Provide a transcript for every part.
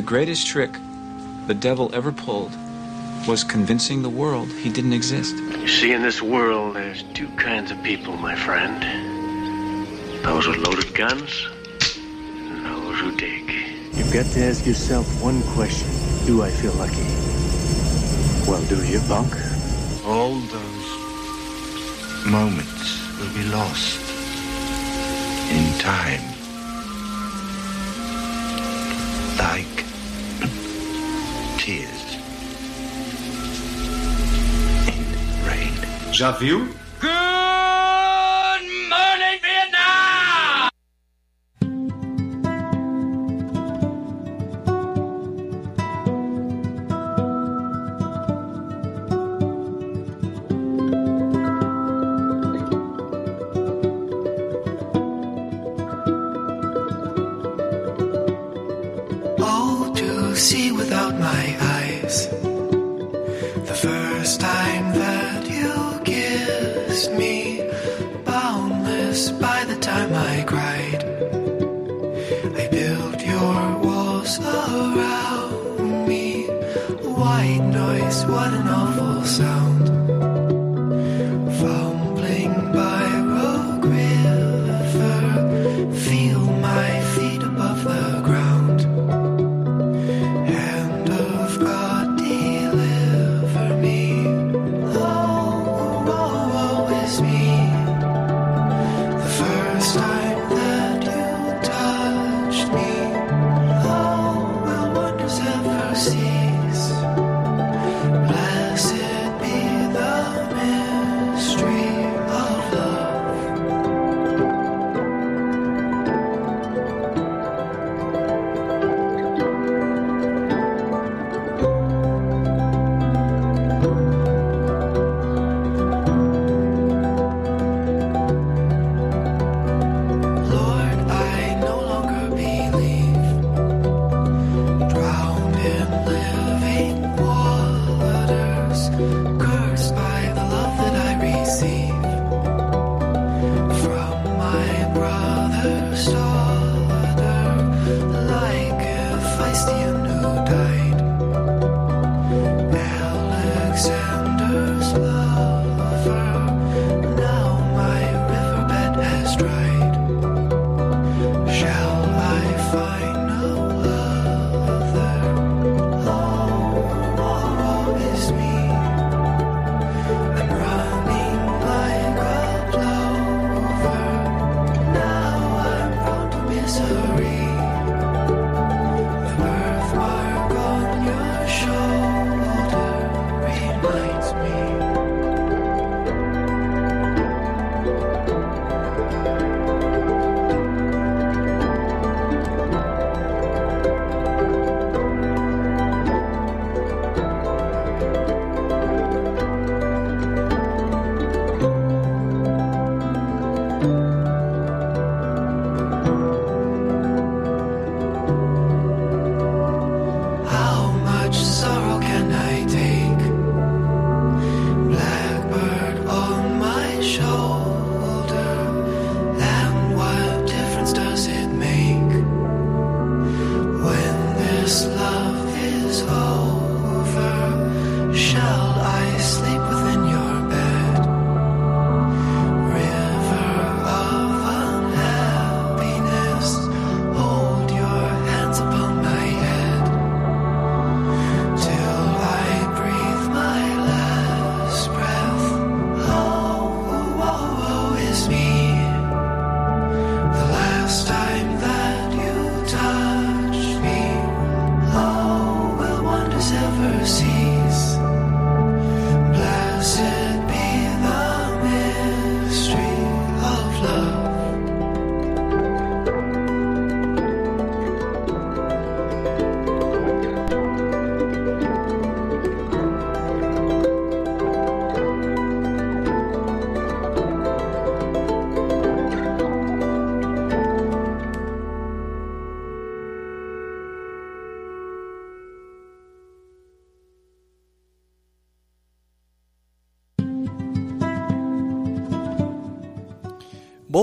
The greatest trick the devil ever pulled was convincing the world he didn't exist. You see, in this world, there's two kinds of people, my friend those with loaded guns and those who dig. You've got to ask yourself one question Do I feel lucky? Well, do you, Bunk? All those moments will be lost in time. já viu,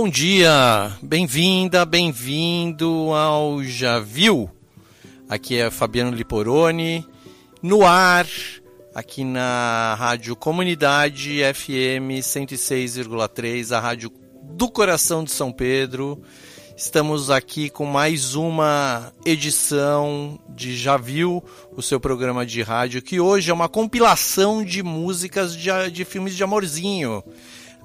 Bom dia, bem-vinda, bem-vindo ao Já Viu. Aqui é Fabiano Liporoni, no ar, aqui na Rádio Comunidade FM 106,3, a rádio do coração de São Pedro. Estamos aqui com mais uma edição de Já Viu, o seu programa de rádio, que hoje é uma compilação de músicas de, de filmes de amorzinho.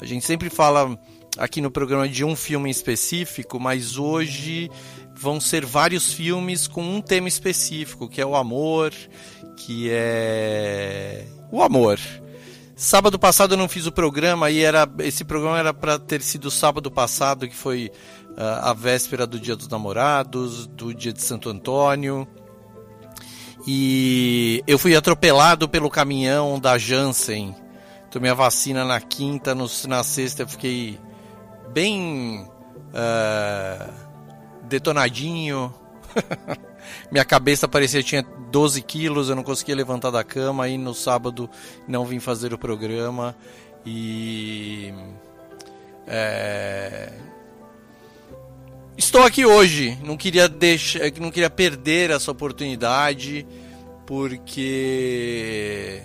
A gente sempre fala aqui no programa de um filme específico, mas hoje vão ser vários filmes com um tema específico, que é o amor, que é o amor. Sábado passado eu não fiz o programa e era esse programa era para ter sido sábado passado, que foi uh, a véspera do Dia dos Namorados, do Dia de Santo Antônio. E eu fui atropelado pelo caminhão da Janssen. Tomei a vacina na quinta, no, na sexta eu fiquei bem uh, detonadinho. Minha cabeça parecia que tinha 12 quilos, eu não conseguia levantar da cama. Aí no sábado não vim fazer o programa. E. É, estou aqui hoje. Não queria deixar, não queria perder essa oportunidade, porque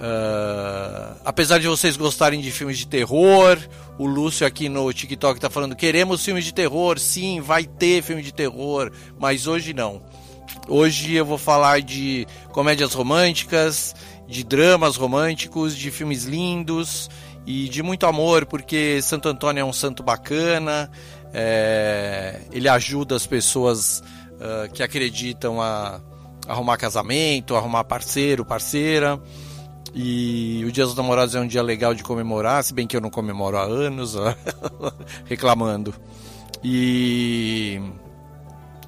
Uh, apesar de vocês gostarem de filmes de terror, o Lúcio aqui no TikTok está falando: queremos filmes de terror, sim, vai ter filme de terror, mas hoje não. Hoje eu vou falar de comédias românticas, de dramas românticos, de filmes lindos e de muito amor, porque Santo Antônio é um santo bacana, é, ele ajuda as pessoas uh, que acreditam a arrumar casamento, arrumar parceiro, parceira. E o Dia dos Namorados é um dia legal de comemorar, se bem que eu não comemoro há anos, reclamando. E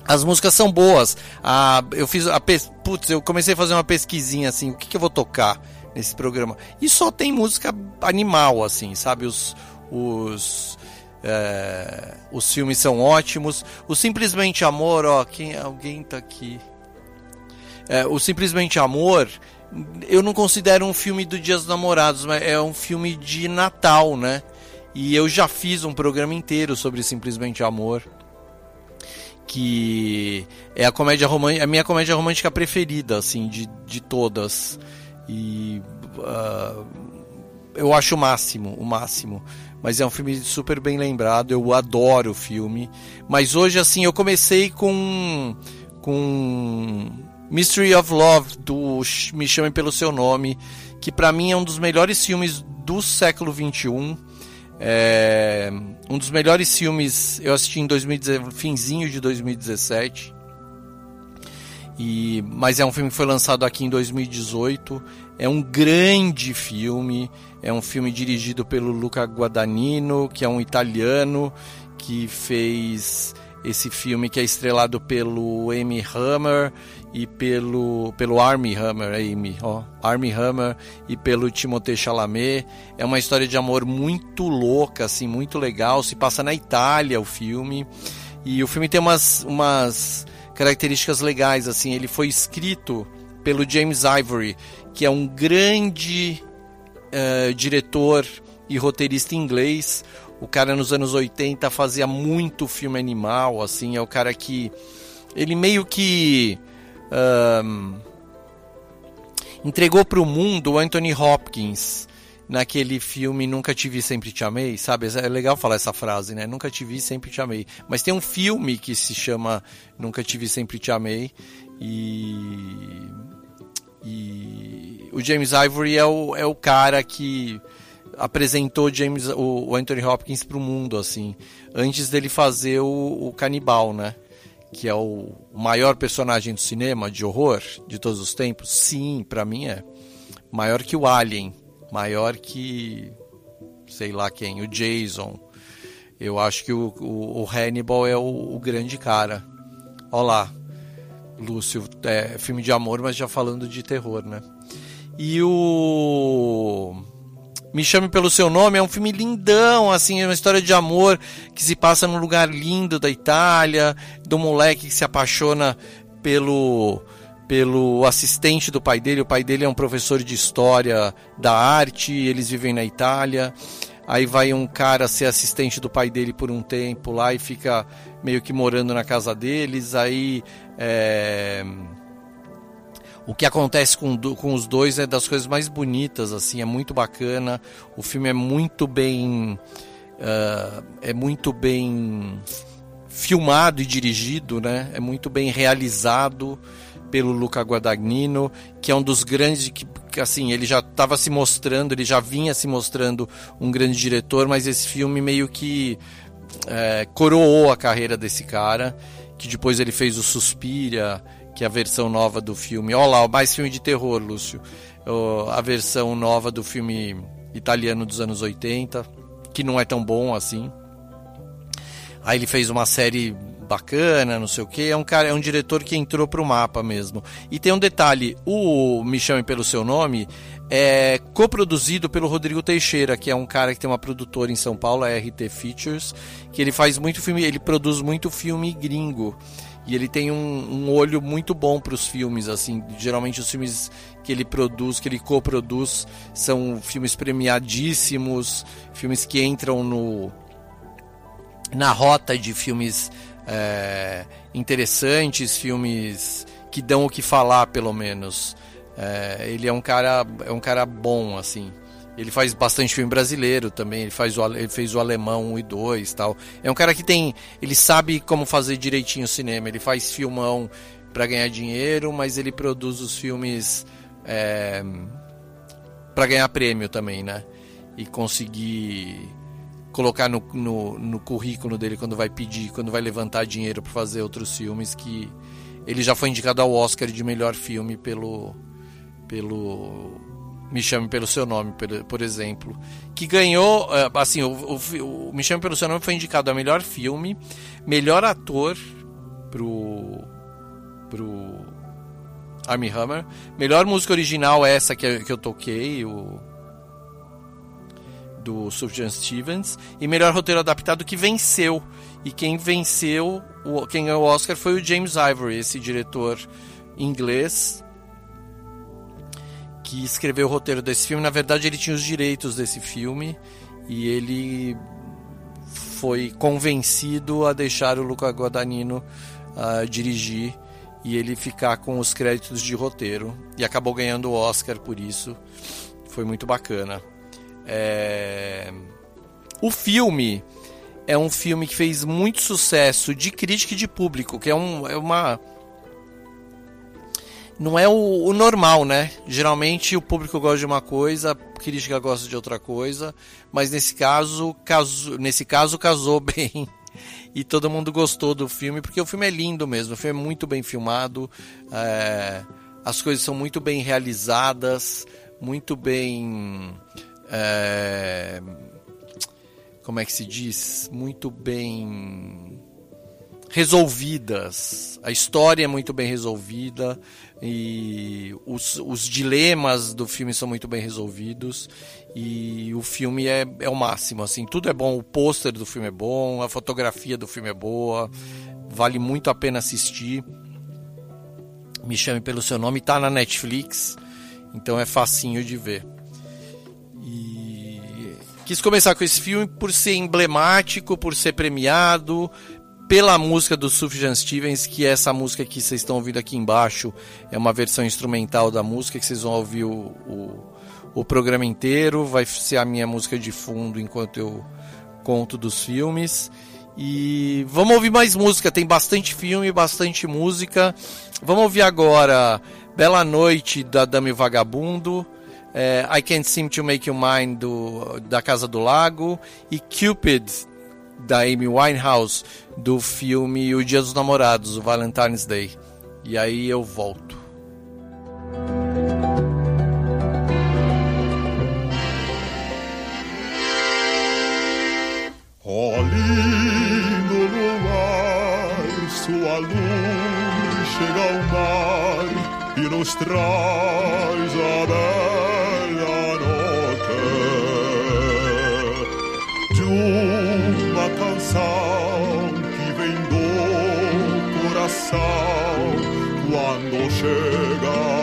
as músicas são boas. Ah, eu fiz a putz, eu comecei a fazer uma pesquisinha assim, o que, que eu vou tocar nesse programa? E só tem música animal assim, sabe? Os os é, os filmes são ótimos. O Simplesmente Amor, ó, quem alguém tá aqui. É, o Simplesmente Amor eu não considero um filme do Dia dos Namorados, mas é um filme de Natal, né? E eu já fiz um programa inteiro sobre Simplesmente Amor, que é a comédia romântica, a minha comédia romântica preferida, assim, de, de todas. E uh, eu acho o máximo, o máximo. Mas é um filme super bem lembrado, eu adoro o filme. Mas hoje, assim, eu comecei com com Mystery of Love, do Me Chame Pelo Seu Nome, que para mim é um dos melhores filmes do século XXI. É um dos melhores filmes eu assisti em 2017, finzinho de 2017. E, mas é um filme que foi lançado aqui em 2018. É um grande filme. É um filme dirigido pelo Luca Guadagnino, que é um italiano que fez esse filme que é estrelado pelo Amy Hammer e pelo, pelo Army Hammer, Amy, ó, Army Hammer e pelo Timothée Chalamet. É uma história de amor muito louca, assim, muito legal. Se passa na Itália o filme. E o filme tem umas, umas características legais, assim. Ele foi escrito pelo James Ivory, que é um grande uh, diretor e roteirista inglês. O cara nos anos 80 fazia muito filme animal, assim. É o cara que... Ele meio que um, entregou para o mundo o Anthony Hopkins naquele filme Nunca Te Vi, Sempre Te Amei, sabe? É legal falar essa frase, né? Nunca Te Vi, Sempre Te Amei. Mas tem um filme que se chama Nunca Te Vi, Sempre Te Amei e... E o James Ivory é o, é o cara que apresentou James, o, Anthony Hopkins para o mundo, assim, antes dele fazer o, o Canibal, né? Que é o maior personagem do cinema de horror de todos os tempos? Sim, para mim é. Maior que o Alien, maior que sei lá quem, o Jason. Eu acho que o, o, o Hannibal é o, o, grande cara. Olha lá, Lúcio, é filme de amor, mas já falando de terror, né? E o me Chame Pelo Seu Nome é um filme lindão, assim, é uma história de amor que se passa num lugar lindo da Itália, do moleque que se apaixona pelo pelo assistente do pai dele. O pai dele é um professor de história da arte, eles vivem na Itália. Aí vai um cara ser assistente do pai dele por um tempo lá e fica meio que morando na casa deles. Aí é, o que acontece com, com os dois é das coisas mais bonitas, assim, é muito bacana. O filme é muito bem. ah, é muito bem filmado e dirigido, né? É muito bem realizado pelo Luca Guadagnino, que é um dos grandes que, assim, ele já estava se mostrando, ele já vinha se mostrando um grande diretor, mas esse filme meio que é, coroou a carreira desse cara, que depois ele fez o Suspiria, que é a versão nova do filme. Olha lá, mais filme de terror, Lúcio. Ó, a versão nova do filme italiano dos anos 80, que não é tão bom assim. Aí ele fez uma série bacana, não sei o que. É um cara, é um diretor que entrou pro mapa mesmo. E tem um detalhe: o Me Chame pelo Seu Nome é coproduzido pelo Rodrigo Teixeira, que é um cara que tem uma produtora em São Paulo, a RT Features, que ele faz muito filme, ele produz muito filme gringo. E ele tem um, um olho muito bom para os filmes, assim. Geralmente os filmes que ele produz, que ele coproduz, são filmes premiadíssimos, filmes que entram no, na rota de filmes é, interessantes, filmes que dão o que falar, pelo menos. É, ele é um cara, é um cara bom, assim. Ele faz bastante filme brasileiro também. Ele faz o, ele fez o alemão 1 e 2 tal. É um cara que tem, ele sabe como fazer direitinho o cinema. Ele faz filmão para ganhar dinheiro, mas ele produz os filmes é, para ganhar prêmio também, né? E conseguir colocar no, no, no currículo dele quando vai pedir, quando vai levantar dinheiro para fazer outros filmes que ele já foi indicado ao Oscar de melhor filme pelo pelo Me Chame pelo Seu Nome, por, exemplo, que ganhou, eh, assim, o, o, o Me Chame pelo Seu Nome foi indicado a melhor filme, melhor ator pro pro Armie Hammer, melhor música original essa que, que eu toquei, o do Sufjan Stevens e melhor roteiro adaptado que venceu. E quem venceu quem ganhou o Oscar foi o James Ivory esse diretor inglês que escreveu o roteiro desse filme na verdade ele tinha os direitos desse filme e ele foi convencido a deixar o Luca Guadagnino ah, dirigir e ele ficar com os créditos de roteiro e acabou ganhando o Oscar por isso foi muito bacana é, O filme é um filme que fez muito sucesso de crítica e de público, que é, um, é uma. Não é o, o normal, né? Geralmente o público gosta de uma coisa, a crítica gosta de outra coisa, mas nesse caso, caso, nesse caso casou bem e todo mundo gostou do filme, porque o filme é lindo mesmo, o filme é muito bem filmado, é, as coisas são muito bem realizadas, muito bem. é, como é que se diz? Muito bem resolvidas. A história é muito bem resolvida e os, os dilemas do filme são muito bem resolvidos. E o filme é, é o máximo, assim, tudo é bom, o pôster do filme é bom, a fotografia do filme é boa, vale muito a pena assistir. Me chame pelo seu nome, tá na Netflix, então é facinho de ver. E quis começar com esse filme por ser emblemático, por ser premiado, pela música do Sufjan Stevens, que é essa música que vocês estão ouvindo aqui embaixo, é uma versão instrumental da música que vocês vão ouvir o, o, o programa inteiro, vai ser a minha música de fundo enquanto eu conto dos filmes. E vamos ouvir mais música, tem bastante filme, bastante música. Vamos ouvir agora Bela Noite da Dame Vagabundo, é, I Can't Seem to Make You Mine do, da Casa do Lago e Cupid da Amy Winehouse do filme O Dia dos Namorados, o Valentine's Day. E aí eu volto. Ó lindo luar, sua luz chega ao mar e nos traz a bela noite de uma canção coração quando chega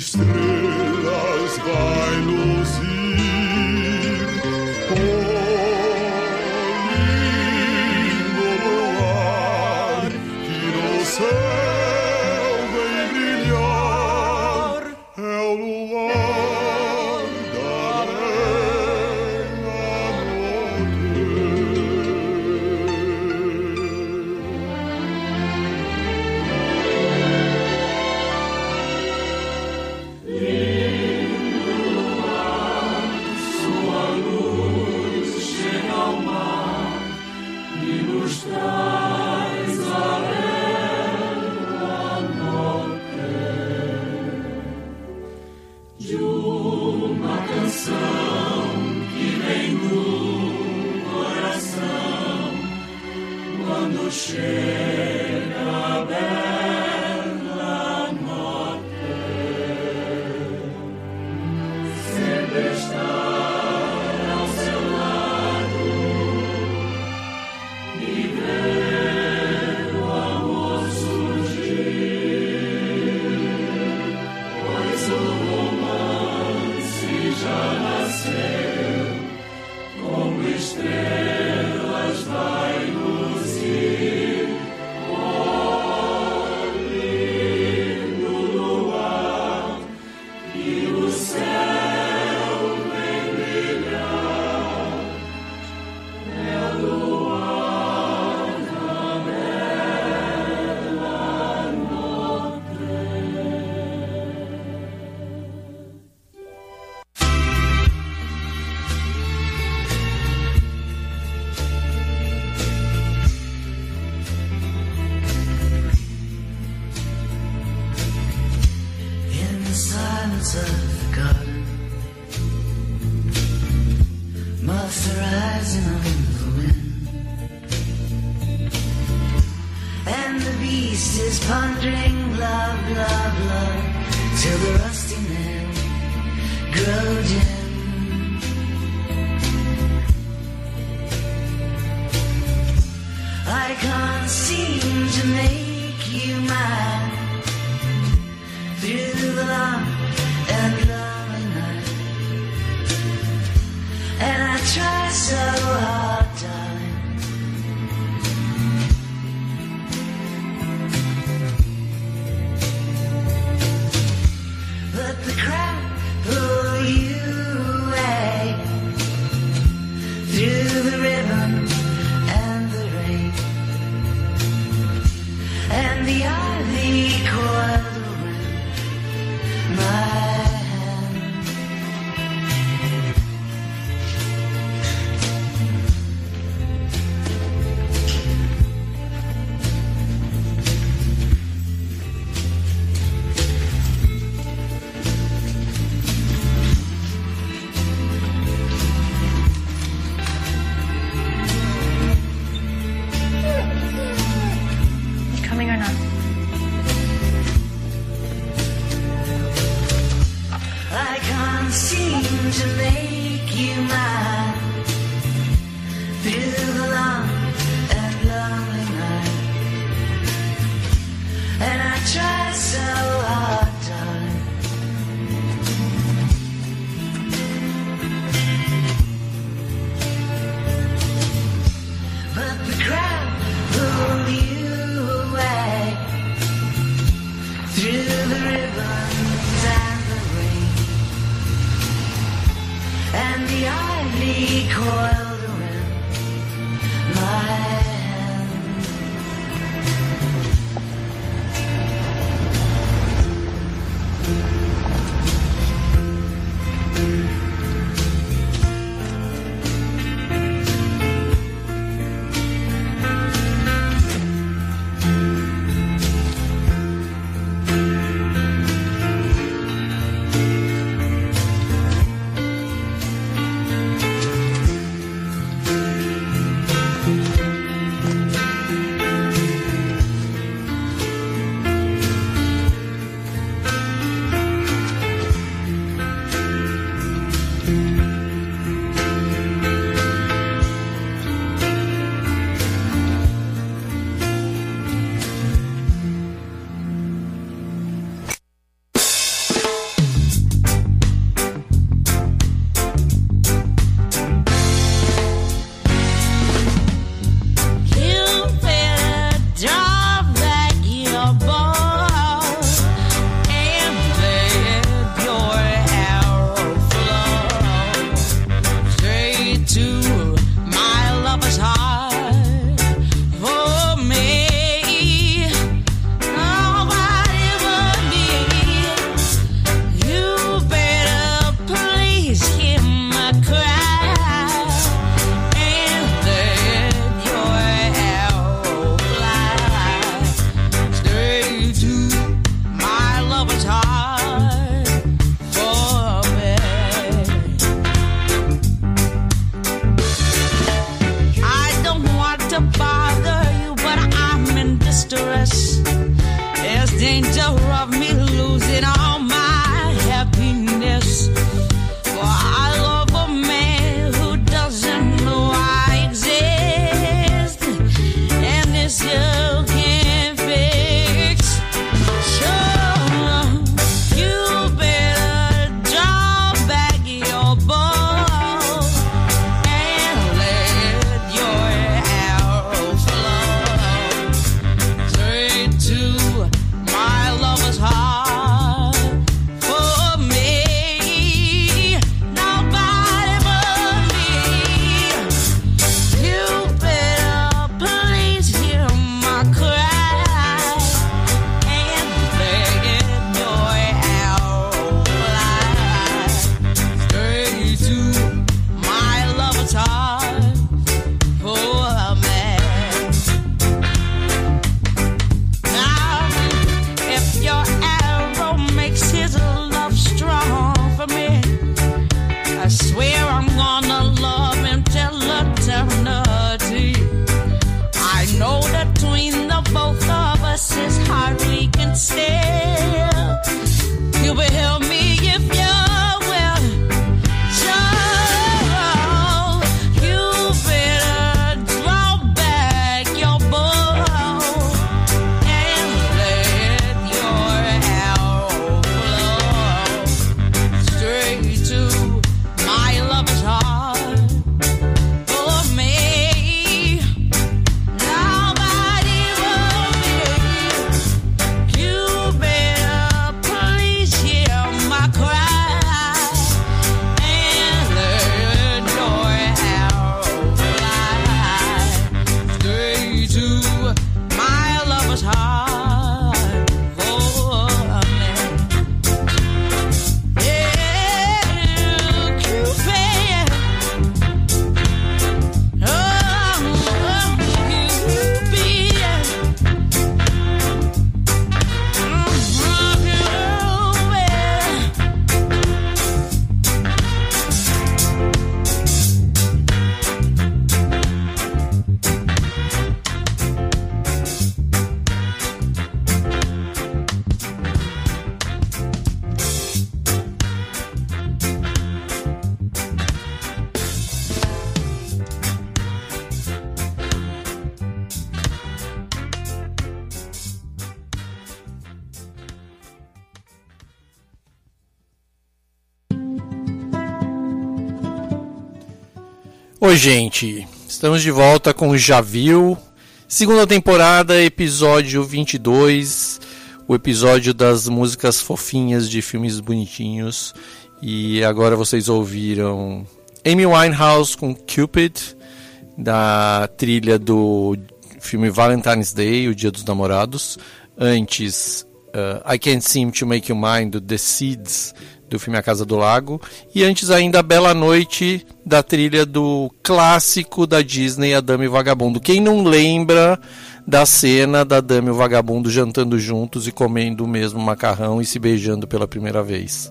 estrelas vai luzir. Oi, gente. Estamos de volta com Já Viu. Segunda temporada, episódio 22. O episódio das músicas fofinhas de filmes bonitinhos. E agora vocês ouviram Amy Winehouse com Cupid, da trilha do filme Valentine's Day, O Dia dos Namorados. Antes, uh, I Can't Seem to Make You Mine, do The Seeds, do filme A Casa do Lago. E antes ainda, Bela Noite, da trilha do clássico da Disney, A Dama e o Vagabundo. Quem não lembra da cena da Dama e o Vagabundo jantando juntos e comendo o mesmo macarrão e se beijando pela primeira vez?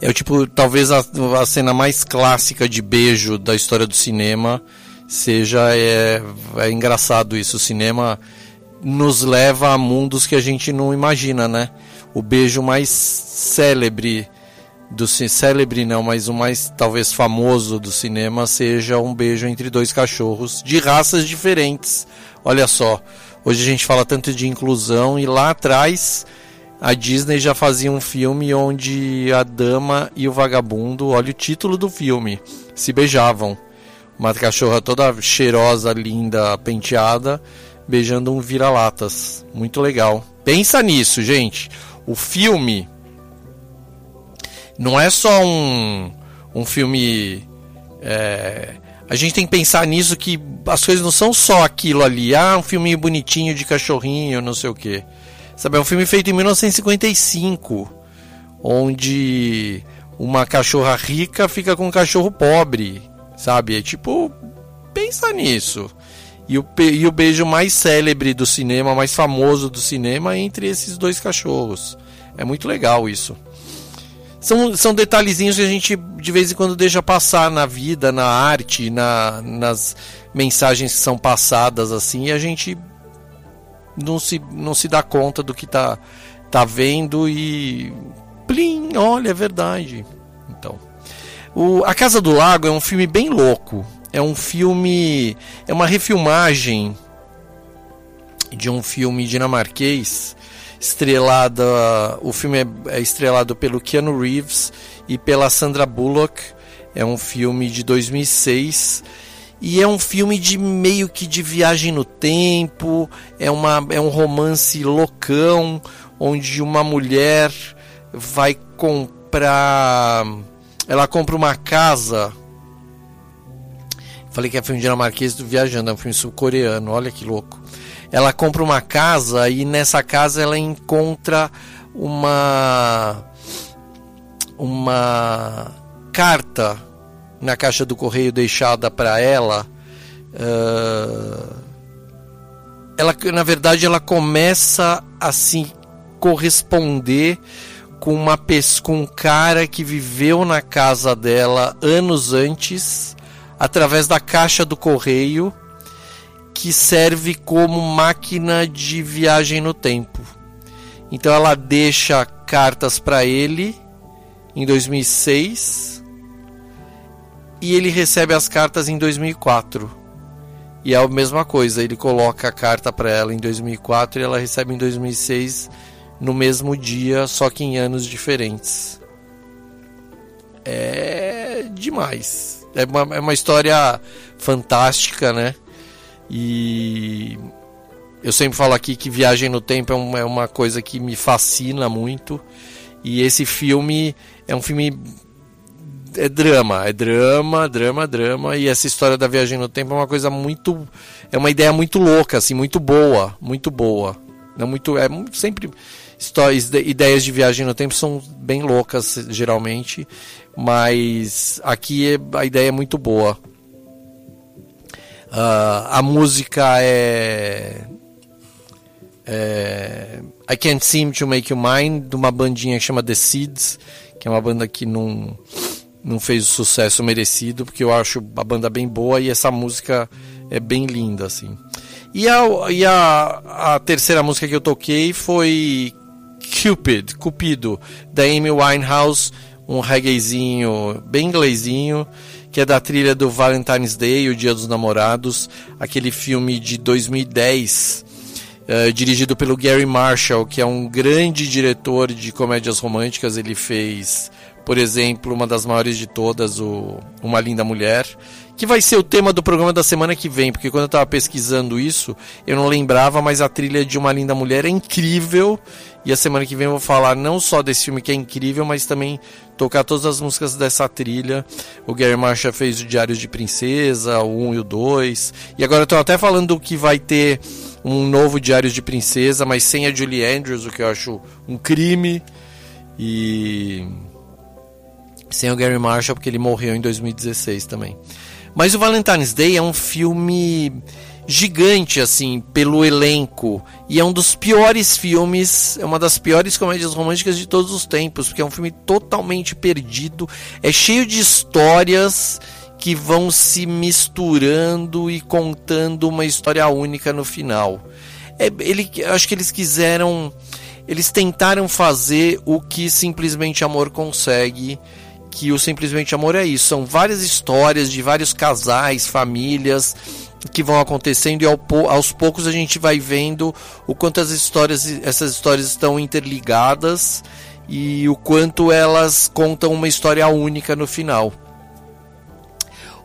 É o tipo, talvez a, a cena mais clássica de beijo da história do cinema seja é, é engraçado isso. O cinema nos leva a mundos que a gente não imagina, né? O beijo mais célebre do célebre não, mas o mais talvez famoso do cinema seja um beijo entre dois cachorros de raças diferentes. Olha só, hoje a gente fala tanto de inclusão e lá atrás a Disney já fazia um filme onde a dama e o vagabundo, olha o título do filme, se beijavam. Uma cachorra toda cheirosa, linda, penteada, beijando um vira-latas. Muito legal. Pensa nisso, gente. O filme não é só um, um filme. É, a gente tem que pensar nisso que as coisas não são só aquilo ali. Ah, um filminho bonitinho de cachorrinho, não sei o que. Sabe, é um filme feito em 1905, onde uma cachorra rica fica com um cachorro pobre, sabe? É tipo, pensa nisso. E o, e o beijo mais célebre do cinema, mais famoso do cinema, entre esses dois cachorros. É muito legal isso. São, são detalhezinhos que a gente de vez em quando deixa passar na vida, na arte, na, nas mensagens que são passadas assim, e a gente não se, não se dá conta do que tá, tá vendo e. Plim, olha, é verdade. Então. O, A Casa do Lago é um filme bem louco. É um filme. É uma refilmagem de um filme dinamarquês estrelada o filme é, é, estrelado pelo Keanu Reeves e pela Sandra Bullock é um filme de 2006 e é um filme de meio que de viagem no tempo, é, uma, é um romance loucão, onde uma mulher vai comprar. Ela compra uma casa. Falei que é filme dinamarquês do Viajando, é um filme sul-coreano, olha que louco. Ela compra uma casa e nessa casa ela encontra uma. Uma carta na caixa do correio deixada para ela, uh, ela na verdade ela começa a se corresponder com uma com um cara que viveu na casa dela anos antes através da caixa do correio que serve como máquina de viagem no tempo. Então ela deixa cartas para ele em 2006 e ele recebe as cartas em 2004. E é a mesma coisa, ele coloca a carta para ela em 2004 e ela recebe em 2006 no mesmo dia, só que em anos diferentes. É demais. É uma, é uma história fantástica, né? E eu sempre falo aqui que viagem no tempo é uma, é uma coisa que me fascina muito. E esse filme é um filme é drama, é drama, drama, drama. E essa história da viagem no tempo é uma coisa muito. É uma ideia muito louca, assim, muito boa. Muito boa. Não muito. É sempre. Histórias, ideias de viagem no tempo são bem loucas, geralmente. Mas aqui é, a ideia é muito boa. Uh, a música é, é. I Can't Seem to Make You Mine, de uma bandinha que chama The Seeds, que é uma banda que não não fez o sucesso merecido, porque eu acho a banda bem boa e essa música é bem linda, assim. E a, e a, a terceira música que eu toquei foi Cupid, Cupido, da Amy Winehouse, um reggaezinho bem inglesinho, que é da trilha do Valentine's Day, o Dia dos Namorados, aquele filme de 2010, uh, eh, dirigido pelo Gary Marshall, que é um grande diretor de comédias românticas, ele fez por exemplo, uma das maiores de todas, o Uma Linda Mulher, que vai ser o tema do programa da semana que vem, porque quando eu estava pesquisando isso, eu não lembrava, mas a trilha de Uma Linda Mulher é incrível. E a semana que vem eu vou falar não só desse filme que é incrível, mas também tocar todas as músicas dessa trilha. O Gary Marshall fez o Diário de Princesa, o 1 e o 2. E agora eu tô até falando que vai ter um novo Diário de Princesa, mas sem a Julie Andrews, o que eu acho um crime. E sem o Gary Marshall, porque ele morreu em 2016 também. Mas o Valentine's Day é um filme gigante, assim, pelo elenco. E é um dos piores filmes, é uma das piores comédias românticas de todos os tempos, porque é um filme totalmente perdido, é cheio de histórias que vão se misturando e contando uma história única no final. É, ele, acho que eles quiseram, eles tentaram fazer o que simplesmente amor consegue que o Simplesmente Amor é isso. São várias histórias de vários casais, famílias que vão acontecendo e ao, aos poucos a gente vai vendo o quanto as histórias, essas histórias estão interligadas e o quanto elas contam uma história única no final.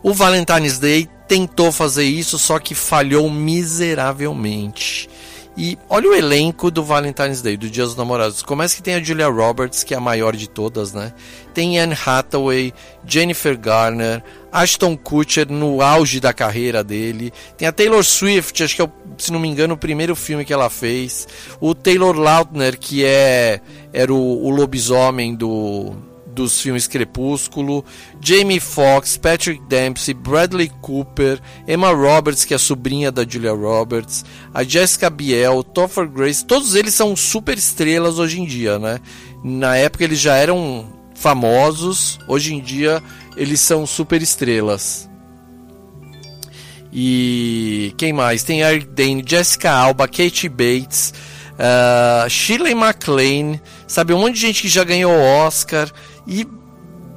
O Valentine's Day tentou fazer isso, só que falhou miseravelmente. E olha o elenco do Valentine's Day, do Dia dos Namorados. Começa que tem a Julia Roberts, que é a maior de todas, né? Tem Anne Hathaway, Jennifer Garner, Ashton Kutcher no auge da carreira dele. Tem a Taylor Swift, acho que é, se não me engano, o primeiro filme que ela fez. O Taylor Lautner, que é era o, o lobisomem do dos filmes Crepúsculo, Jamie Foxx, Patrick Dempsey, Bradley Cooper, Emma Roberts, que é a sobrinha da Julia Roberts, a Jessica Biel, Topher Grace, todos eles são super estrelas hoje em dia, né? Na época eles já eram famosos, hoje em dia eles são super estrelas. E quem mais? Tem Eric Dane, Jessica Alba, Katie Bates, uh, Shirley MacLaine, sabe? Um monte de gente que já ganhou Oscar. E,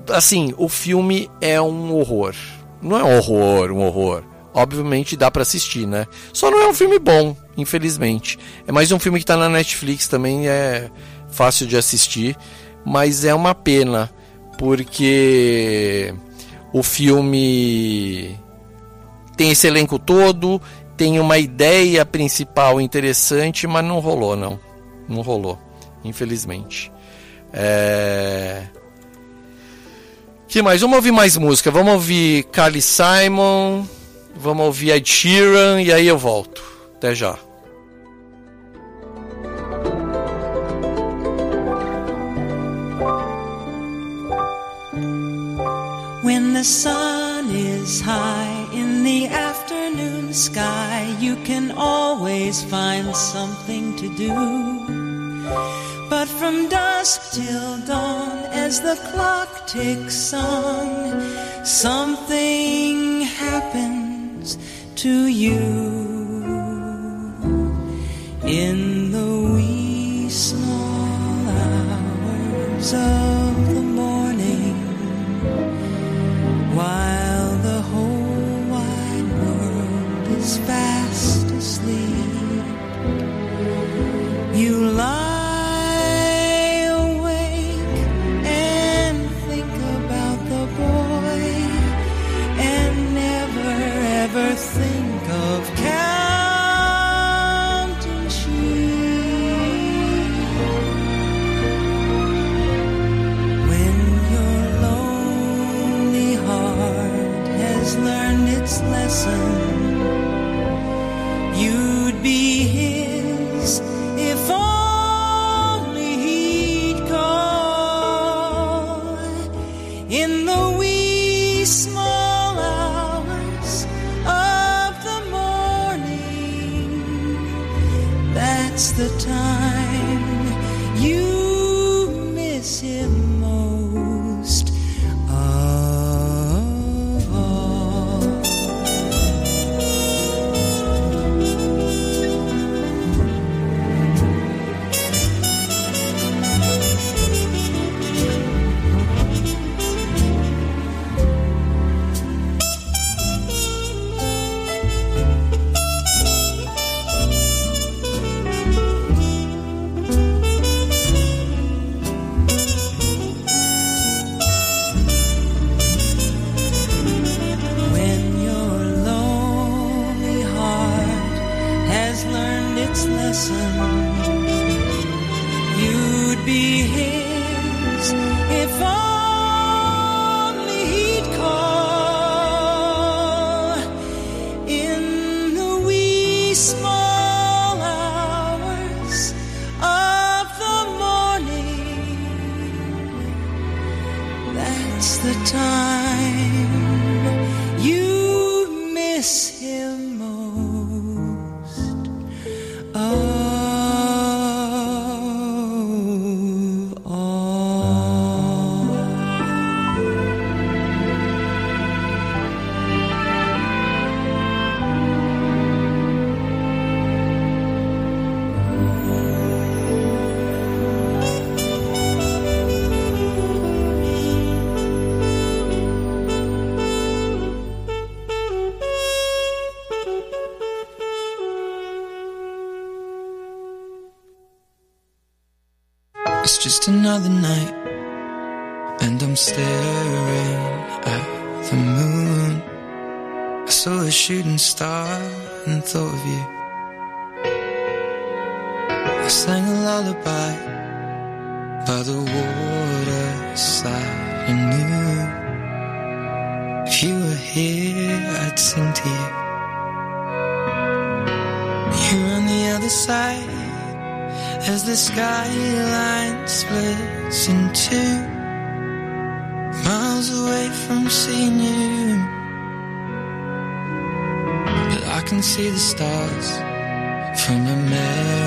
assim, o filme é um horror. Não é um horror, um horror. Obviamente dá para assistir, né? Só não é um filme bom, infelizmente. É mais um filme que tá na Netflix também, é fácil de assistir. Mas é uma pena, porque o filme tem esse elenco todo, tem uma ideia principal interessante, mas não rolou, não. Não rolou, infelizmente. É que mais? Vamos ouvir mais música. Vamos ouvir Carly Simon, vamos ouvir Ed Sheeran e aí eu volto. Até já. When the sun is high in the afternoon sky, you can always find something to do. But from dusk till dawn, as the clock ticks on, something happens to you. In the wee small hours of the morning, while the whole wide world is fast asleep, you lie. Lesson. You'd be his It's another night, and I'm staring at the moon. I saw a shooting star and thought of you. I sang a lullaby by the waterside and knew if you were here, I'd sing to you. You're on the other side as the skyline splits in two. Miles away from seeing you, but I can see the stars from America.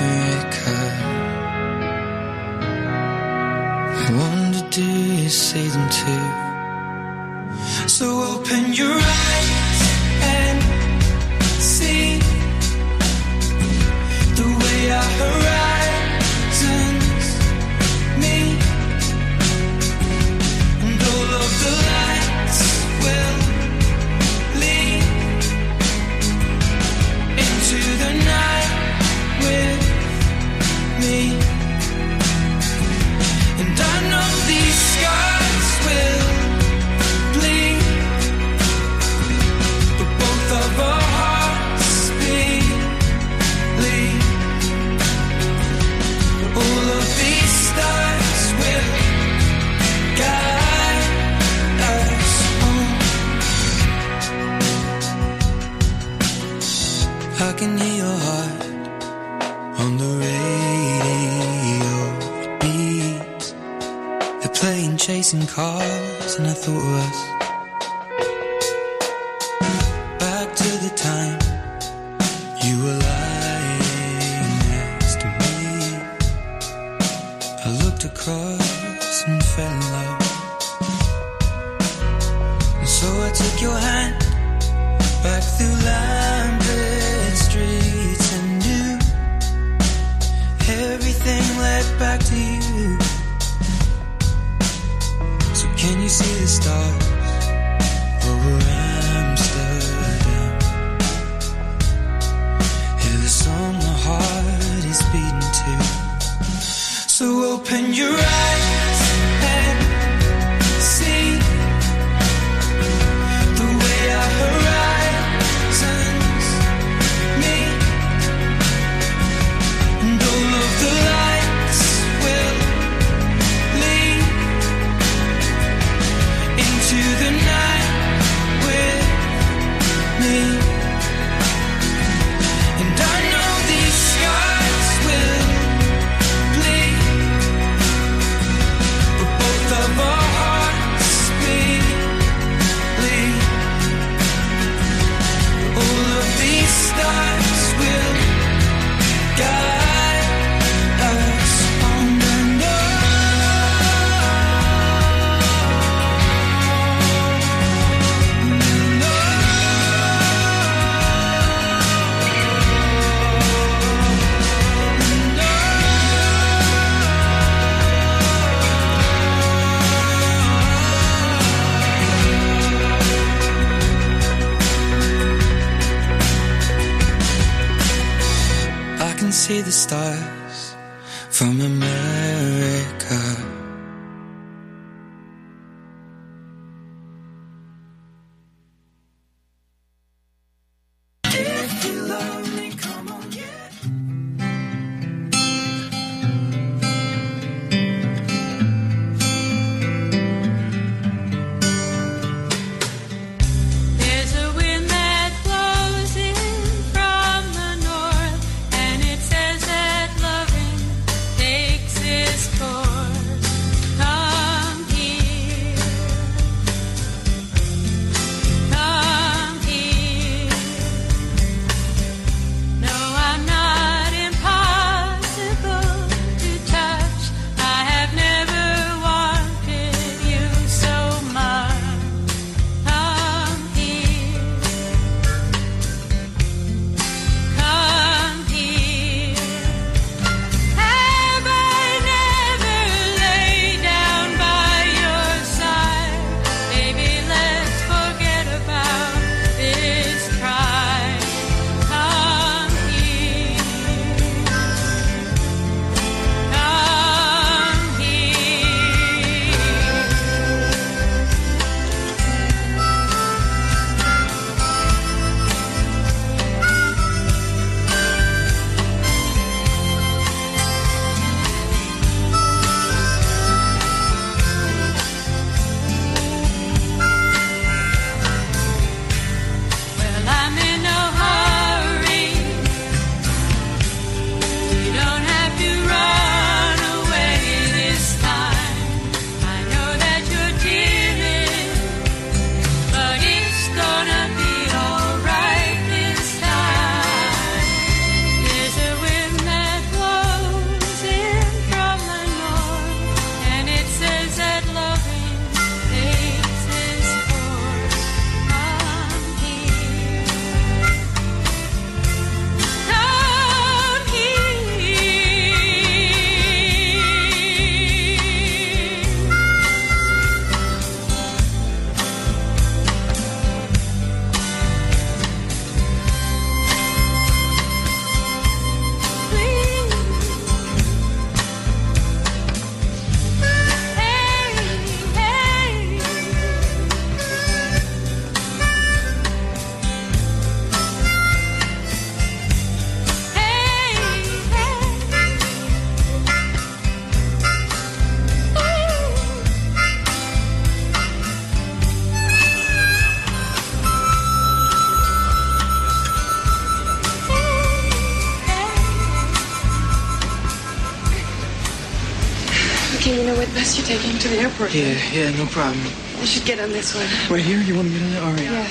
Best you take him to the airport. Yeah, yeah, no problem. You should get on this one. Right here? You want to get on it? All right. Yeah.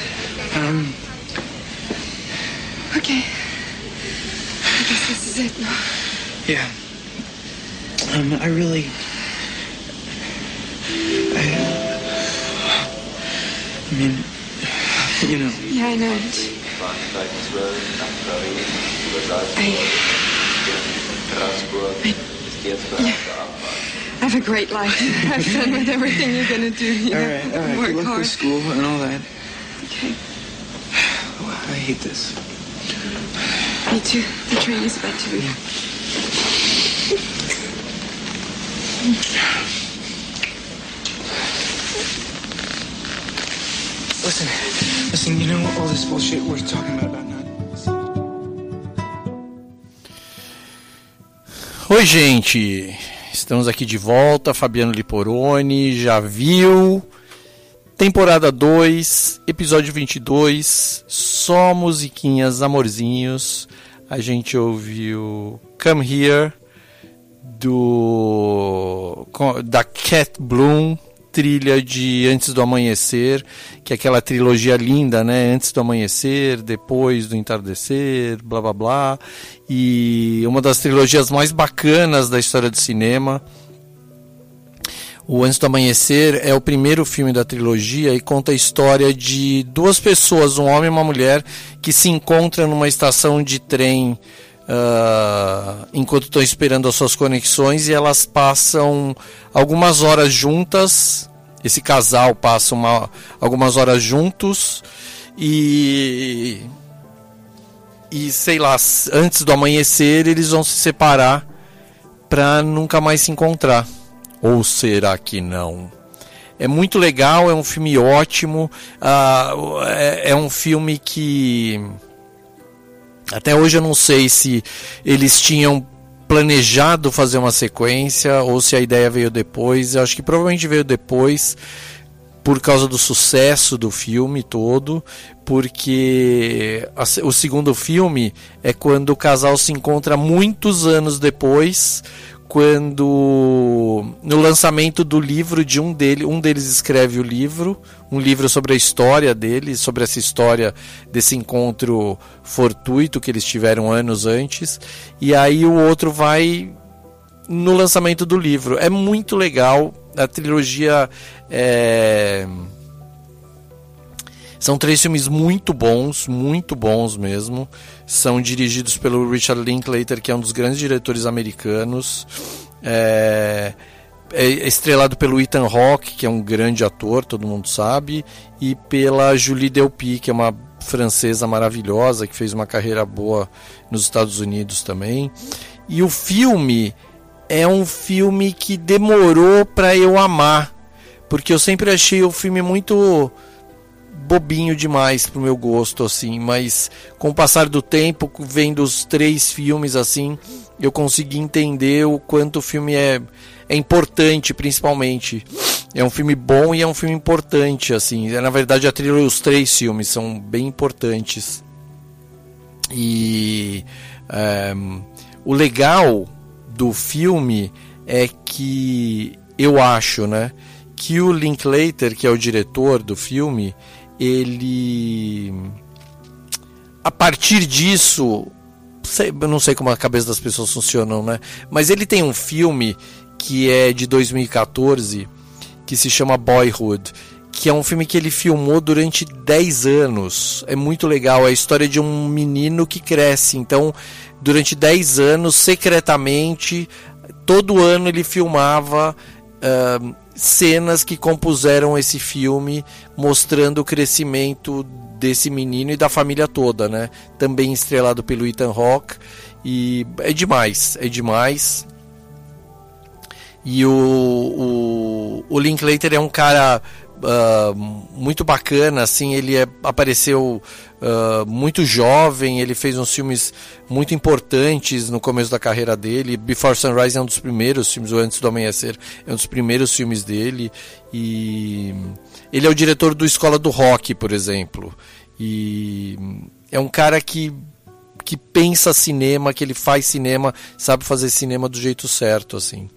Um, Okay. I guess this is it now. yeah. Um, I really. I. I mean, you know. Yeah, I know it. I, I have a great life. Have fun with everything you're gonna do. You All know? right, all right. Work Good luck hard. with school and all that. Okay. Oh, I hate this. Me too. The train is about to leave. Listen, listen. You know all this bullshit we're talking about about not. Oi, gente. Estamos aqui de volta. Fabiano Liporoni já viu. Temporada 2, episódio 22. Só musiquinhas, amorzinhos. A gente ouviu Come Here do da Cat Bloom, trilha de Antes do Amanhecer, que é aquela trilogia linda, né? Antes do amanhecer, depois do entardecer, blá blá blá. E uma das trilogias mais bacanas da história do cinema. O Antes do Amanhecer é o primeiro filme da trilogia e conta a história de duas pessoas, um homem e uma mulher, que se encontram numa estação de trem ah, enquanto estão esperando as suas conexões e elas passam algumas horas juntas. Esse casal passa uma, algumas horas juntos e e sei lá, antes do amanhecer eles vão se separar para nunca mais se encontrar. Ou será que não? É muito legal, é um filme ótimo, ah, é, é um filme que até hoje eu não sei se eles tinham planejado fazer uma sequência ou se a ideia veio depois. Eu acho que provavelmente veio depois por causa do sucesso do filme todo, porque o segundo filme é quando o casal se encontra muitos anos depois, quando no lançamento do livro de um deles, um deles escreve o livro, um livro sobre a história deles, sobre essa história desse encontro fortuito que eles tiveram anos antes, e aí o outro vai no lançamento do livro. É muito legal. A trilogia é... São três filmes muito bons, muito bons mesmo. São dirigidos pelo Richard Linklater, que é um dos grandes diretores americanos. É, é estrelado pelo Ethan Hawke, que é um grande ator, todo mundo sabe, e pela Julie Delpy, que é uma francesa maravilhosa, que fez uma carreira boa nos Estados Unidos também. E o filme é um filme que demorou para eu amar, porque eu sempre achei o filme muito bobinho demais pro meu gosto assim, mas com o passar do tempo, vendo os três filmes assim, eu consegui entender o quanto o filme é é importante, principalmente. É um filme bom e é um filme importante assim. É, na verdade, a trilha os três filmes são bem importantes. E é, o legal do filme é que eu acho, né, que o Linklater, que é o diretor do filme, ele a partir disso, sei- não sei como a cabeça das pessoas funcionam, né? Mas ele tem um filme que é de 2014 que se chama Boyhood, que é um filme que ele filmou durante 10 anos. É muito legal, é a história de um menino que cresce. Então, durante 10 anos, secretamente, todo ano ele filmava ah, cenas que compuseram esse filme, mostrando o crescimento desse menino e da família toda, né? Também estrelado pelo Ethan Hawke. E é demais, é demais. E o, o, o Linklater é um cara ah, muito bacana, assim, ele é- apareceu ah, muito jovem, ele fez uns filmes muito importantes no começo da carreira dele. Before Sunrise é um dos primeiros filmes, o Antes do Amanhecer é um dos primeiros filmes dele. E ele é o diretor do Escola do Rock, por exemplo. E é um cara que que pensa cinema, que ele faz cinema, sabe fazer cinema do jeito certo, assim.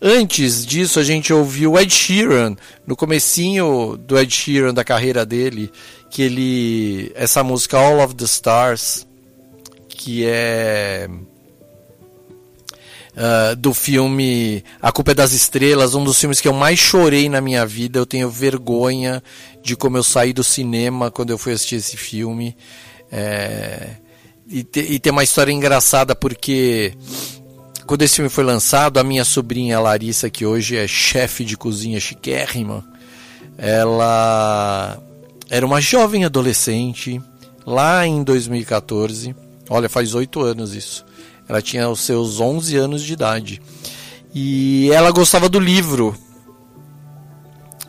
Antes disso, a gente ouviu Ed Sheeran, no comecinho do Ed Sheeran, da carreira dele, que ele... essa música All of the Stars, que é... Uh, do filme A Culpa é das Estrelas, um dos filmes que eu mais chorei na minha vida. Eu tenho vergonha de como eu saí do cinema quando eu fui assistir esse filme. É... E, te, e tem uma história engraçada porque quando esse filme foi lançado, a minha sobrinha Larissa, que hoje é chefe de cozinha chiquérrima, ela era uma jovem adolescente lá em 2014. Olha, faz oito anos isso. Ela tinha os seus 11 anos de idade. E ela gostava do livro.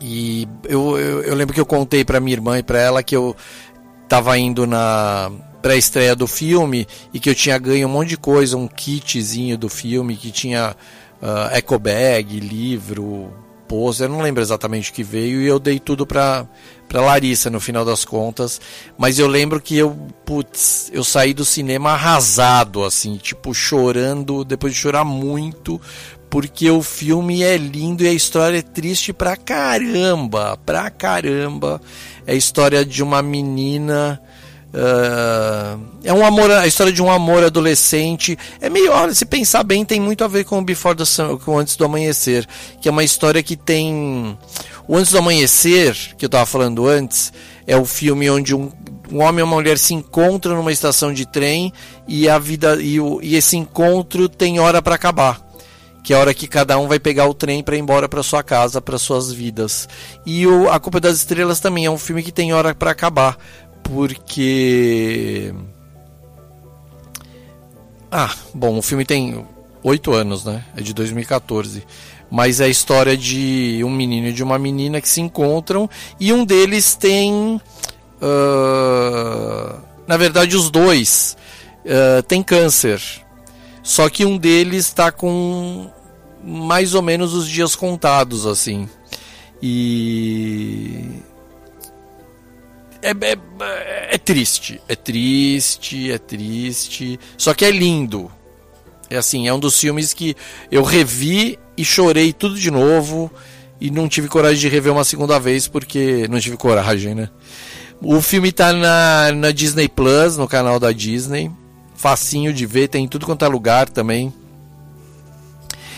E eu, eu, eu lembro que eu contei para minha irmã e para ela que eu estava indo na pré-estreia do filme e que eu tinha ganho um monte de coisa, um kitzinho do filme que tinha uh, eco bag, livro, pôster, eu não lembro exatamente o que veio e eu dei tudo para para Larissa no final das contas, mas eu lembro que eu, putz, eu saí do cinema arrasado assim, tipo chorando, depois de chorar muito, porque o filme é lindo e a história é triste pra caramba, pra caramba. É a história de uma menina Uh, é um amor, a história de um amor adolescente. É meio, olha, se pensar bem, tem muito a ver com o Before the Sun, com Antes do Amanhecer, que é uma história que tem o Antes do Amanhecer, que eu estava falando antes, é o filme onde um, um homem e uma mulher se encontram numa estação de trem e a vida e, o, e esse encontro tem hora para acabar que é a hora que cada um vai pegar o trem para ir embora para sua casa, para suas vidas. E o A Culpa das Estrelas também é um filme que tem hora para acabar, porque. Ah, bom, o filme tem oito anos, né? É de 2014. Mas é a história de um menino e de uma menina que se encontram e um deles tem. Uh, na verdade, os dois uh, tem câncer. Só que um deles está com mais ou menos os dias contados, assim. E é, é, é, triste, é triste, é triste. Só que é lindo. É assim, é um dos filmes que eu revi e chorei tudo de novo e não tive coragem de rever uma segunda vez porque não tive coragem, né? O filme tá na, na Disney Plus, no canal da Disney. Facinho de ver, tem em tudo quanto é lugar também.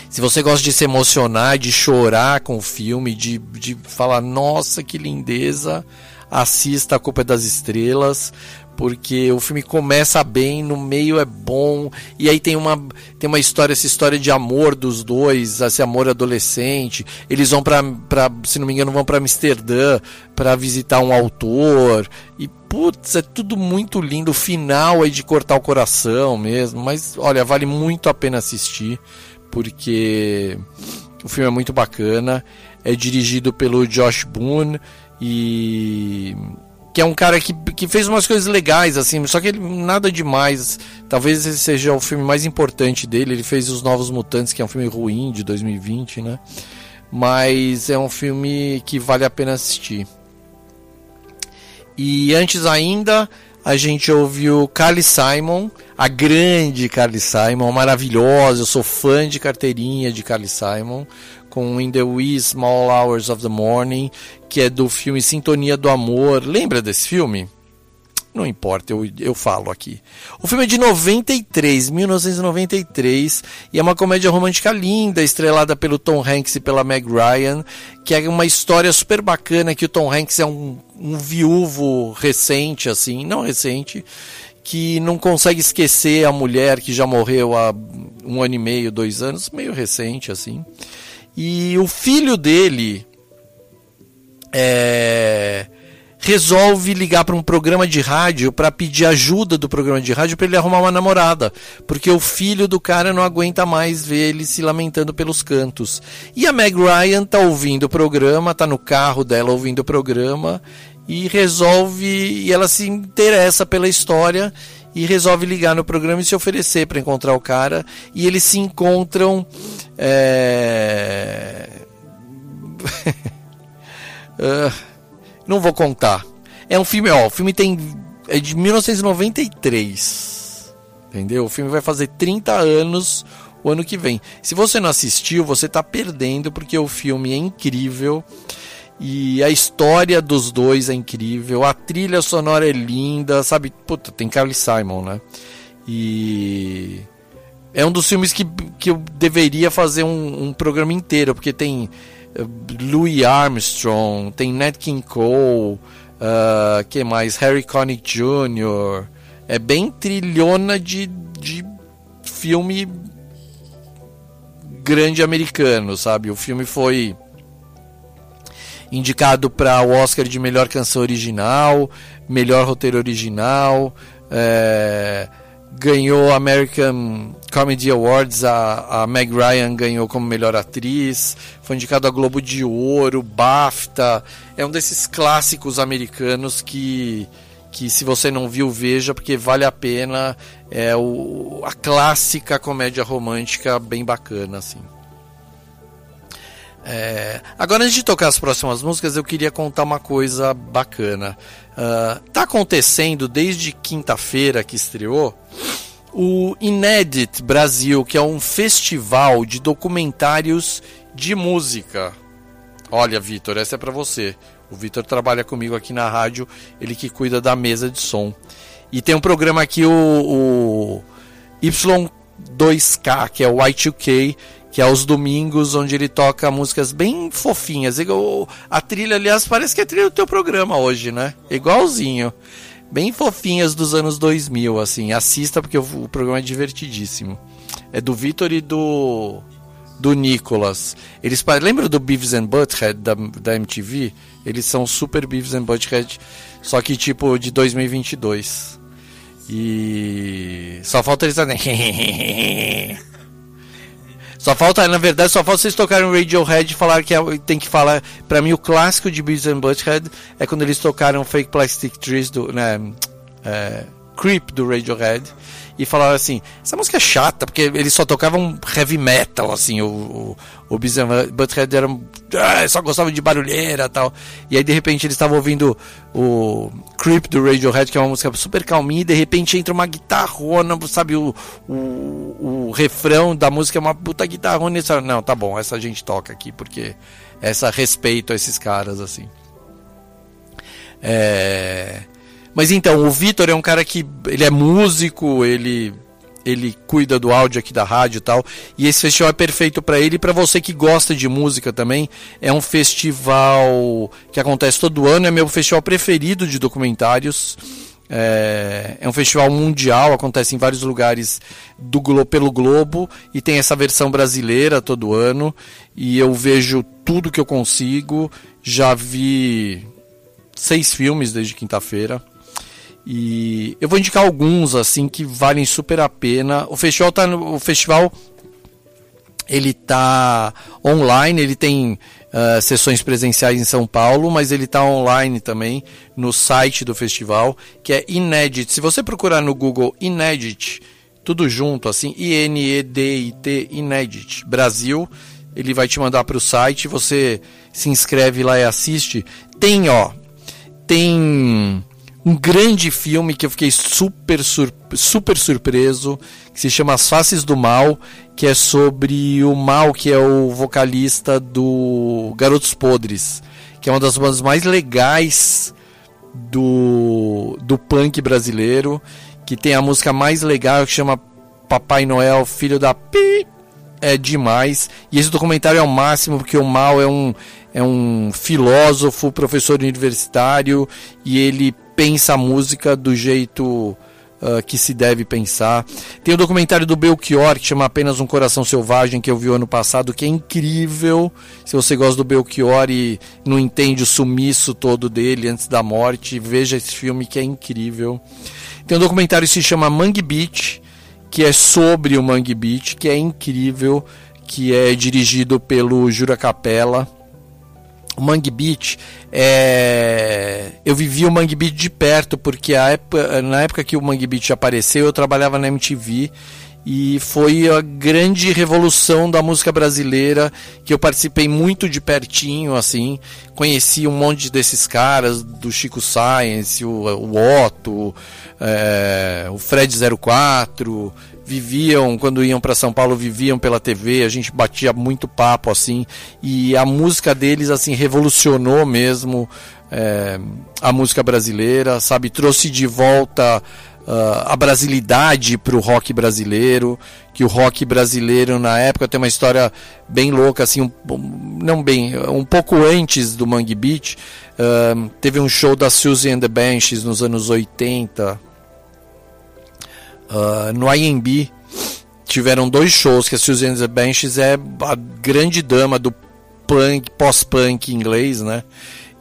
Se você gosta de se emocionar, de chorar com o filme, de, de falar, nossa, que lindeza, assista A Culpa é das Estrelas, porque o filme começa bem, no meio é bom, e aí tem uma, tem uma história, essa história de amor dos dois, esse amor adolescente. Eles vão para, se não me engano, vão para Amsterdã para visitar um autor, e putz, é tudo muito lindo. O final é de cortar o coração mesmo, mas olha, vale muito a pena assistir, porque o filme é muito bacana. É dirigido pelo Josh Boone e que é um cara que, que fez umas coisas legais, assim, só que ele, nada demais. Talvez esse seja o filme mais importante dele. Ele fez Os Novos Mutantes, que é um filme ruim de 2020, né? Mas é um filme que vale a pena assistir. E antes ainda, a gente ouviu Carly Simon, a grande Carly Simon, maravilhosa. Eu sou fã de carteirinha de Carly Simon, com In the Wee Small Hours of the Morning, que é do filme Sintonia do Amor. Lembra desse filme? Não importa, eu, eu falo aqui. O filme é de 93, 1993, e é uma comédia romântica linda, estrelada pelo Tom Hanks e pela Meg Ryan, que é uma história super bacana, que o Tom Hanks é um, um viúvo recente, assim, não recente, que não consegue esquecer a mulher que já morreu há um ano e meio, dois anos, meio recente, assim. E o filho dele é, resolve ligar para um programa de rádio para pedir ajuda do programa de rádio para ele arrumar uma namorada, porque o filho do cara não aguenta mais ver ele se lamentando pelos cantos. E a Meg Ryan tá ouvindo o programa, tá no carro dela ouvindo o programa e resolve e ela se interessa pela história e resolve ligar no programa e se oferecer para encontrar o cara e eles se encontram é... uh, não vou contar é um filme ó o filme tem é de 1993 entendeu o filme vai fazer 30 anos o ano que vem. Se você não assistiu, você está perdendo porque o filme é incrível. E a história dos dois é incrível, a trilha sonora é linda, sabe? Puta, tem Carly Simon, né? E é um dos filmes que, que eu deveria fazer um, um programa inteiro, porque tem uh, Louis Armstrong, tem Nat King Cole, uh, que mais? Harry Connick Jr. É bem trilhona de, de filme grande americano, sabe? O filme foi indicado para o Oscar de melhor canção original, melhor roteiro original, é, ganhou American Comedy Awards, a, a Meg Ryan ganhou como melhor atriz, foi indicado a Globo de Ouro, BAFTA, é um desses clássicos americanos que que se você não viu veja porque vale a pena é o, a clássica comédia romântica bem bacana assim é, agora, antes de tocar as próximas músicas, eu queria contar uma coisa bacana. Uh, tá acontecendo desde quinta-feira que estreou o Inédit Brasil, que é um festival de documentários de música. Olha, Vitor, essa é para você. O Vitor trabalha comigo aqui na rádio, ele que cuida da mesa de som. E tem um programa aqui, o, o Y2K, que é o Y2K, que é aos domingos, onde ele toca músicas bem fofinhas. A trilha, aliás, parece que é a trilha do teu programa hoje, né? Igualzinho. Bem fofinhas dos anos 2000, assim. Assista porque o, programa é divertidíssimo. É do Vitor e do do Nicolas. Eles lembram do Beavis and Butthead da, da MTV? Eles são super Beavis and Butthead, só que tipo de 2022. E só falta eles Só falta, na verdade, só falta vocês tocarem Radiohead e falar que é, tem que falar. Pra mim, o clássico de Beavis and Butthead é quando eles tocaram Fake Plastic Trees do. Né, é, Creep do Radiohead e falaram assim: essa música é chata, porque eles só tocavam heavy metal, assim, o, o, o Butthead era. Ah, só gostava de barulheira tal. E aí de repente eles estavam ouvindo o Creep do Radiohead, que é uma música super calminha, e de repente entra uma guitarrona, sabe? O, o, o refrão da música é uma puta guitarrona. E eles falaram, não, tá bom, essa a gente toca aqui, porque essa respeito a esses caras, assim. É. Mas então, o Vitor é um cara que ele é músico, ele ele cuida do áudio aqui da rádio e tal. E esse festival é perfeito para ele e para você que gosta de música também. É um festival que acontece todo ano, é meu festival preferido de documentários. É, é um festival mundial, acontece em vários lugares do pelo globo e tem essa versão brasileira todo ano. E eu vejo tudo que eu consigo. Já vi seis filmes desde quinta-feira. E eu vou indicar alguns assim que valem super a pena. O festival tá no, o festival ele tá online, ele tem uh, sessões presenciais em São Paulo, mas ele tá online também no site do festival, que é Inedit. Se você procurar no Google Inedit, tudo junto assim, I N E D I T Inedit Brasil, ele vai te mandar para o site, você se inscreve lá e assiste. Tem, ó, tem um grande filme que eu fiquei super, super surpreso, que se chama As Faces do Mal, que é sobre o Mal, que é o vocalista do Garotos Podres, que é uma das bandas mais legais do, do punk brasileiro, que tem a música mais legal que chama Papai Noel, Filho da Pi. É demais. E esse documentário é o máximo, porque o Mal é um, é um filósofo, professor universitário, e ele pensa a música do jeito uh, que se deve pensar. Tem o documentário do Belchior, que chama Apenas um Coração Selvagem, que eu vi ano passado, que é incrível. Se você gosta do Belchior e não entende o sumiço todo dele antes da morte, veja esse filme que é incrível. Tem um documentário que se chama Mangue Beach, que é sobre o Mangue Beach, que é incrível, que é dirigido pelo Jura Capella o Mangue Beach, é... eu vivi o Mangue Beach de perto, porque época, na época que o Mangue Beach apareceu, eu trabalhava na MTV e foi a grande revolução da música brasileira que eu participei muito de pertinho, assim, conheci um monte desses caras, do Chico Science, o, o Otto, é... o Fred 04, viviam, quando iam para São Paulo, viviam pela TV, a gente batia muito papo assim, e a música deles assim revolucionou mesmo é, a música brasileira, sabe, trouxe de volta uh, a brasilidade para o rock brasileiro, que o rock brasileiro na época tem uma história bem louca, assim, um, não bem, um pouco antes do Mangue Beach, uh, teve um show da Suzy and the Benches nos anos 80, uh, no IMB, tiveram dois shows, que a Suzy and the Benches é a grande dama do punk, pós-punk inglês, né?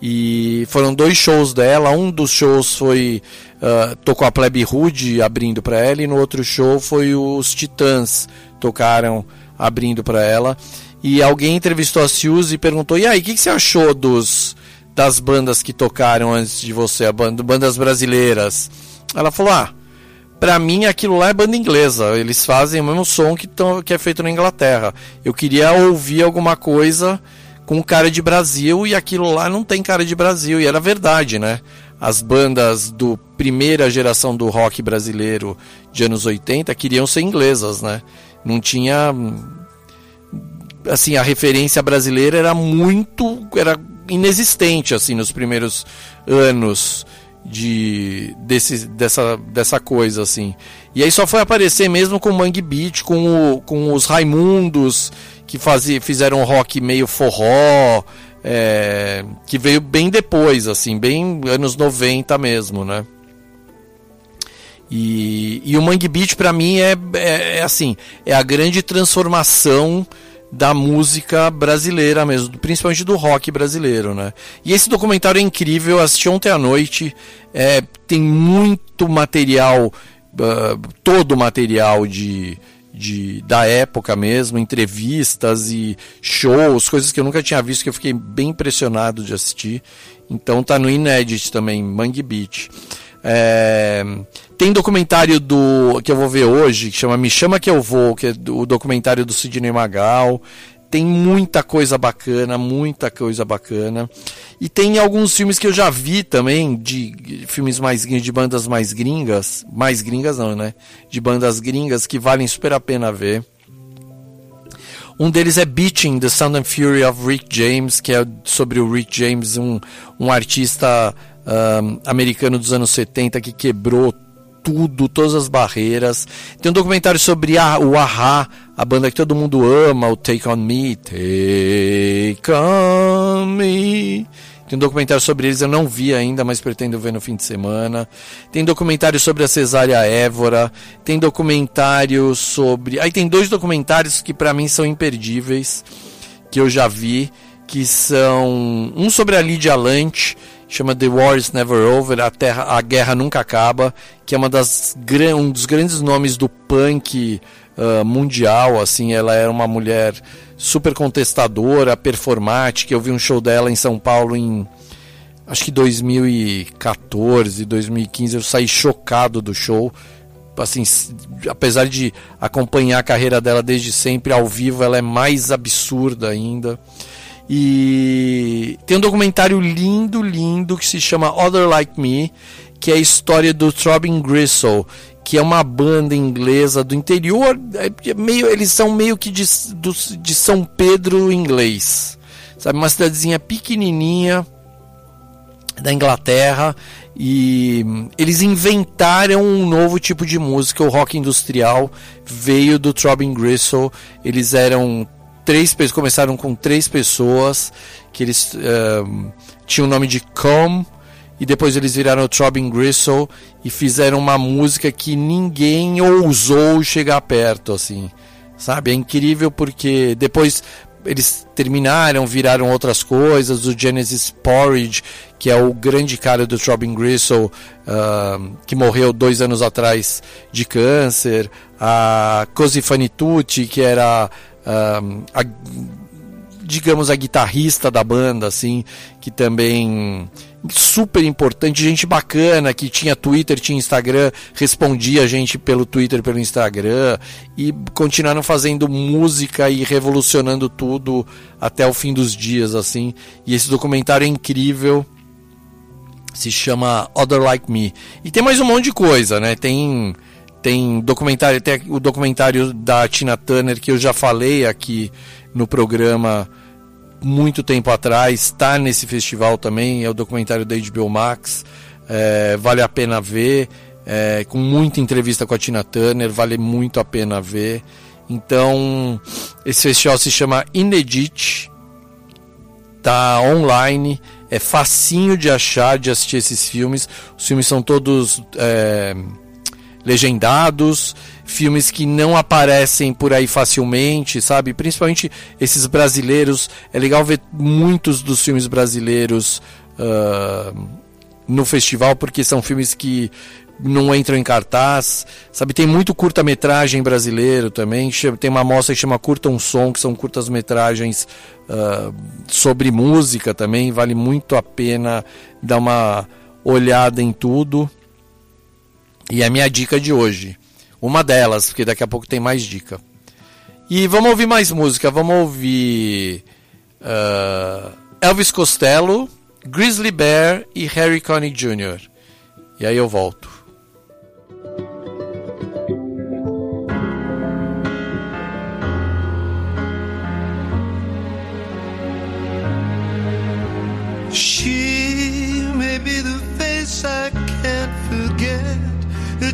E foram dois shows dela. Um dos shows foi. Uh, tocou a Plebe Rude abrindo para ela, e no outro show foi os Titãs tocaram abrindo para ela. E alguém entrevistou a Suzy e perguntou: e aí, o que, que, você achou dos, das bandas que tocaram antes de você, bandas brasileiras? Ela falou: ah, pra mim aquilo lá é banda inglesa. Eles fazem o mesmo som que, tão, que é feito na Inglaterra. Eu queria ouvir alguma coisa com cara de Brasil e aquilo lá não tem cara de Brasil. E era verdade, né? As bandas do primeira geração do rock brasileiro de anos 80 queriam ser inglesas, né? Não tinha assim, a referência brasileira era muito era inexistente assim nos primeiros anos de desse, dessa, dessa coisa assim. E aí só foi aparecer mesmo com o Mangue Beat, com, o, com os Raimundos que fazia, fizeram rock meio forró, é, que veio bem depois, assim, bem anos 90 mesmo, né? E, e o Mangue Beat para mim é, é, é, assim, é a grande transformação da música brasileira mesmo, principalmente do rock brasileiro, né? E esse documentário é incrível, eu assisti ontem à noite, é, tem muito material, uh, todo o material de, de, da época mesmo, entrevistas e shows, coisas que eu nunca tinha visto, que eu fiquei bem impressionado de assistir. Então tá no Inédit também, Mangue Beach. É, tem documentário do que eu vou ver hoje, que chama Me Chama Que Eu Vou, que é o documentário do Sidney Magal. Tem muita coisa bacana, muita coisa bacana. E tem alguns filmes que eu já vi também, de filmes mais de bandas mais gringas. Mais gringas não, né? De bandas gringas que valem super a pena ver. Um deles é Beaching, The Sound and Fury of Rick James, que é sobre o Rick James, um, um artista um, americano dos anos 70 que quebrou tudo, todas as barreiras. Tem um documentário sobre a, o Aha, a banda que todo mundo ama, o Take On Me. Take On Me. Tem um documentário sobre eles, eu não vi ainda, mas pretendo ver no fim de semana. Tem documentário sobre a cesárea Évora. Tem documentário sobre. Aí tem dois documentários que para mim são imperdíveis, que eu já vi, que são. Um sobre a Lídia Lante chama The War is Never Over, a, terra, a Guerra Nunca Acaba, que é uma das, um dos grandes nomes do punk uh, mundial, assim, ela era uma mulher super contestadora, performática, eu vi um show dela em São Paulo em acho que 2014, 2015, eu saí chocado do show, assim, apesar de acompanhar a carreira dela desde sempre, ao vivo ela é mais absurda ainda. E tem um documentário lindo, lindo que se chama Other Like Me, que é a história do Throbbing Gristle, que é uma banda inglesa do interior, é meio, eles são meio que de, do, de São Pedro inglês, sabe, uma cidadezinha pequenininha da Inglaterra e eles inventaram um novo tipo de música, o rock industrial veio do Throbbing Gristle, eles eram três começaram com três pessoas que eles uh, tinham o nome de Com e depois eles viraram o Throbbing Gristle e fizeram uma música que ninguém ousou chegar perto assim sabe é incrível porque depois eles terminaram, viraram outras coisas. O Genesis Porridge, que é o grande cara do Throbbing Gristle, uh, que morreu dois anos atrás de câncer. A Fanitucci, que era a, digamos a guitarrista da banda assim que também super importante gente bacana que tinha Twitter tinha Instagram respondia a gente pelo Twitter pelo Instagram e continuaram fazendo música e revolucionando tudo até o fim dos dias assim. E esse documentário é incrível se chama Other Like Me. E tem mais um monte de coisa né? Tem tem documentário, tem o documentário da Tina Turner que eu já falei aqui no programa muito tempo atrás, está nesse festival também, é o documentário da HBO Max, é, vale a pena ver, é, com muita entrevista com a Tina Turner, vale muito a pena ver. Então, esse festival se chama Inedit, tá online, é facinho de achar, de assistir esses filmes. Os filmes são todos é, legendados, filmes que não aparecem por aí facilmente, sabe? Principalmente esses brasileiros. É legal ver muitos dos filmes brasileiros uh, no festival, porque são filmes que não entram em cartaz, sabe? Tem muito curta-metragem brasileiro também. Tem uma mostra que chama Curta um Som, que são curtas-metragens uh, sobre música também. Vale muito a pena dar uma olhada em tudo. E a minha dica de hoje. Uma delas, porque daqui a pouco tem mais dica. E vamos ouvir mais música. Vamos ouvir uh, Elvis Costello, Grizzly Bear e Harry Connick Jr. E aí eu volto. She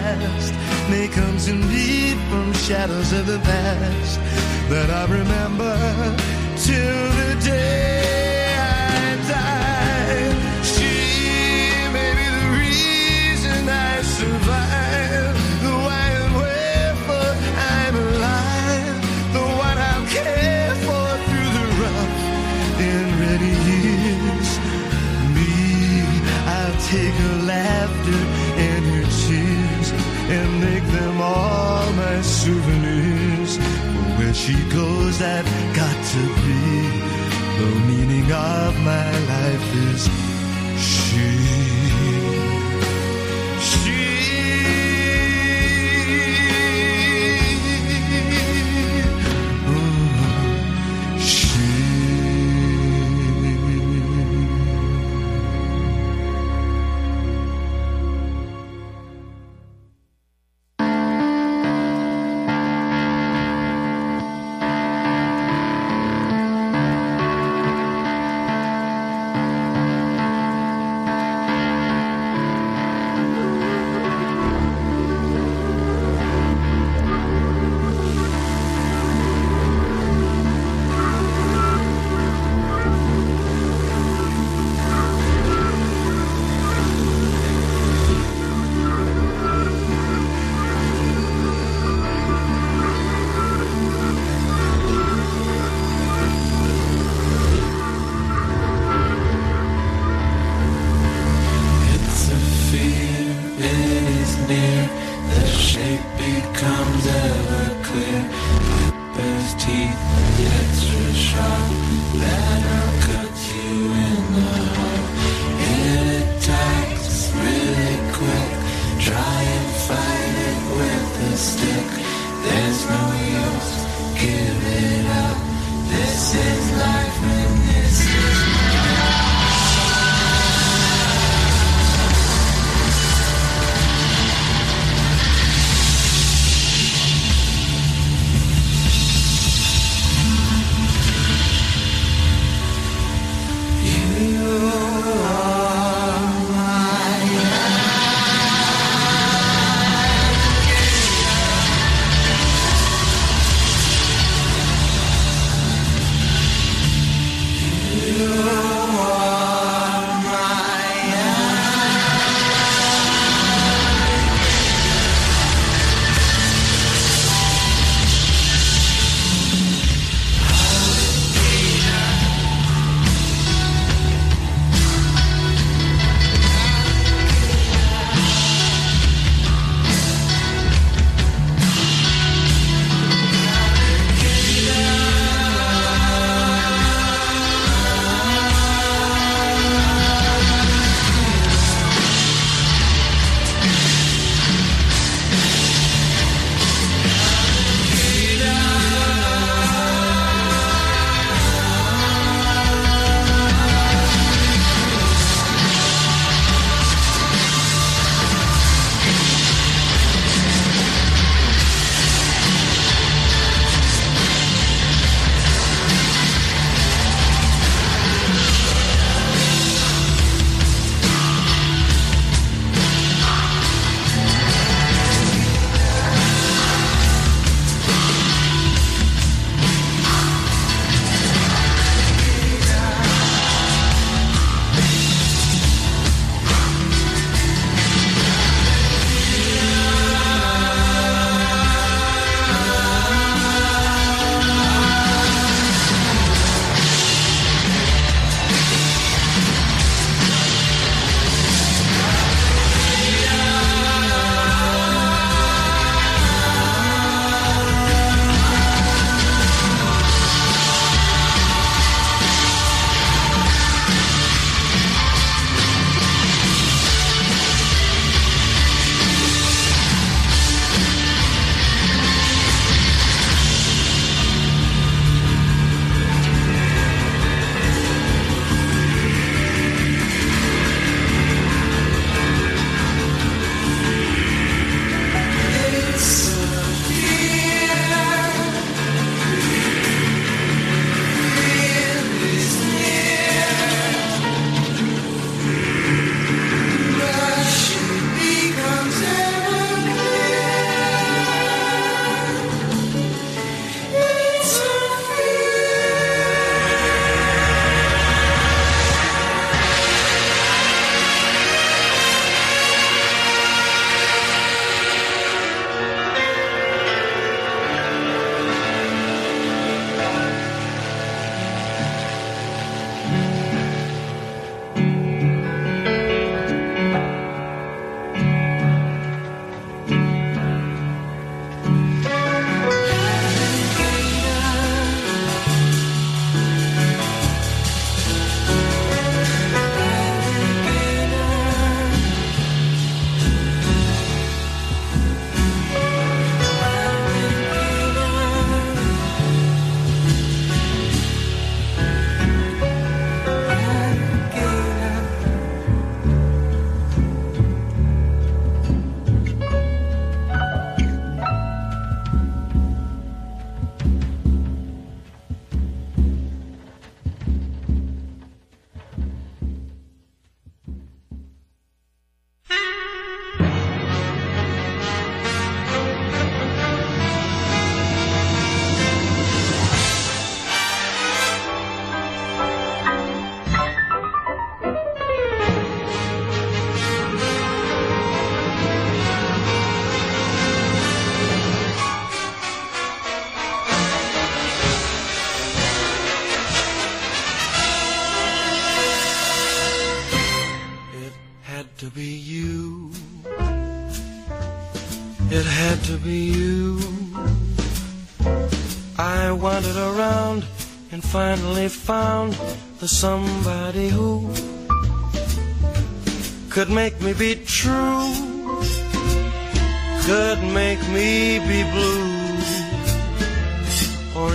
Last. May come to me from shadows of the past that I remember till I've got to be. The meaning of my life is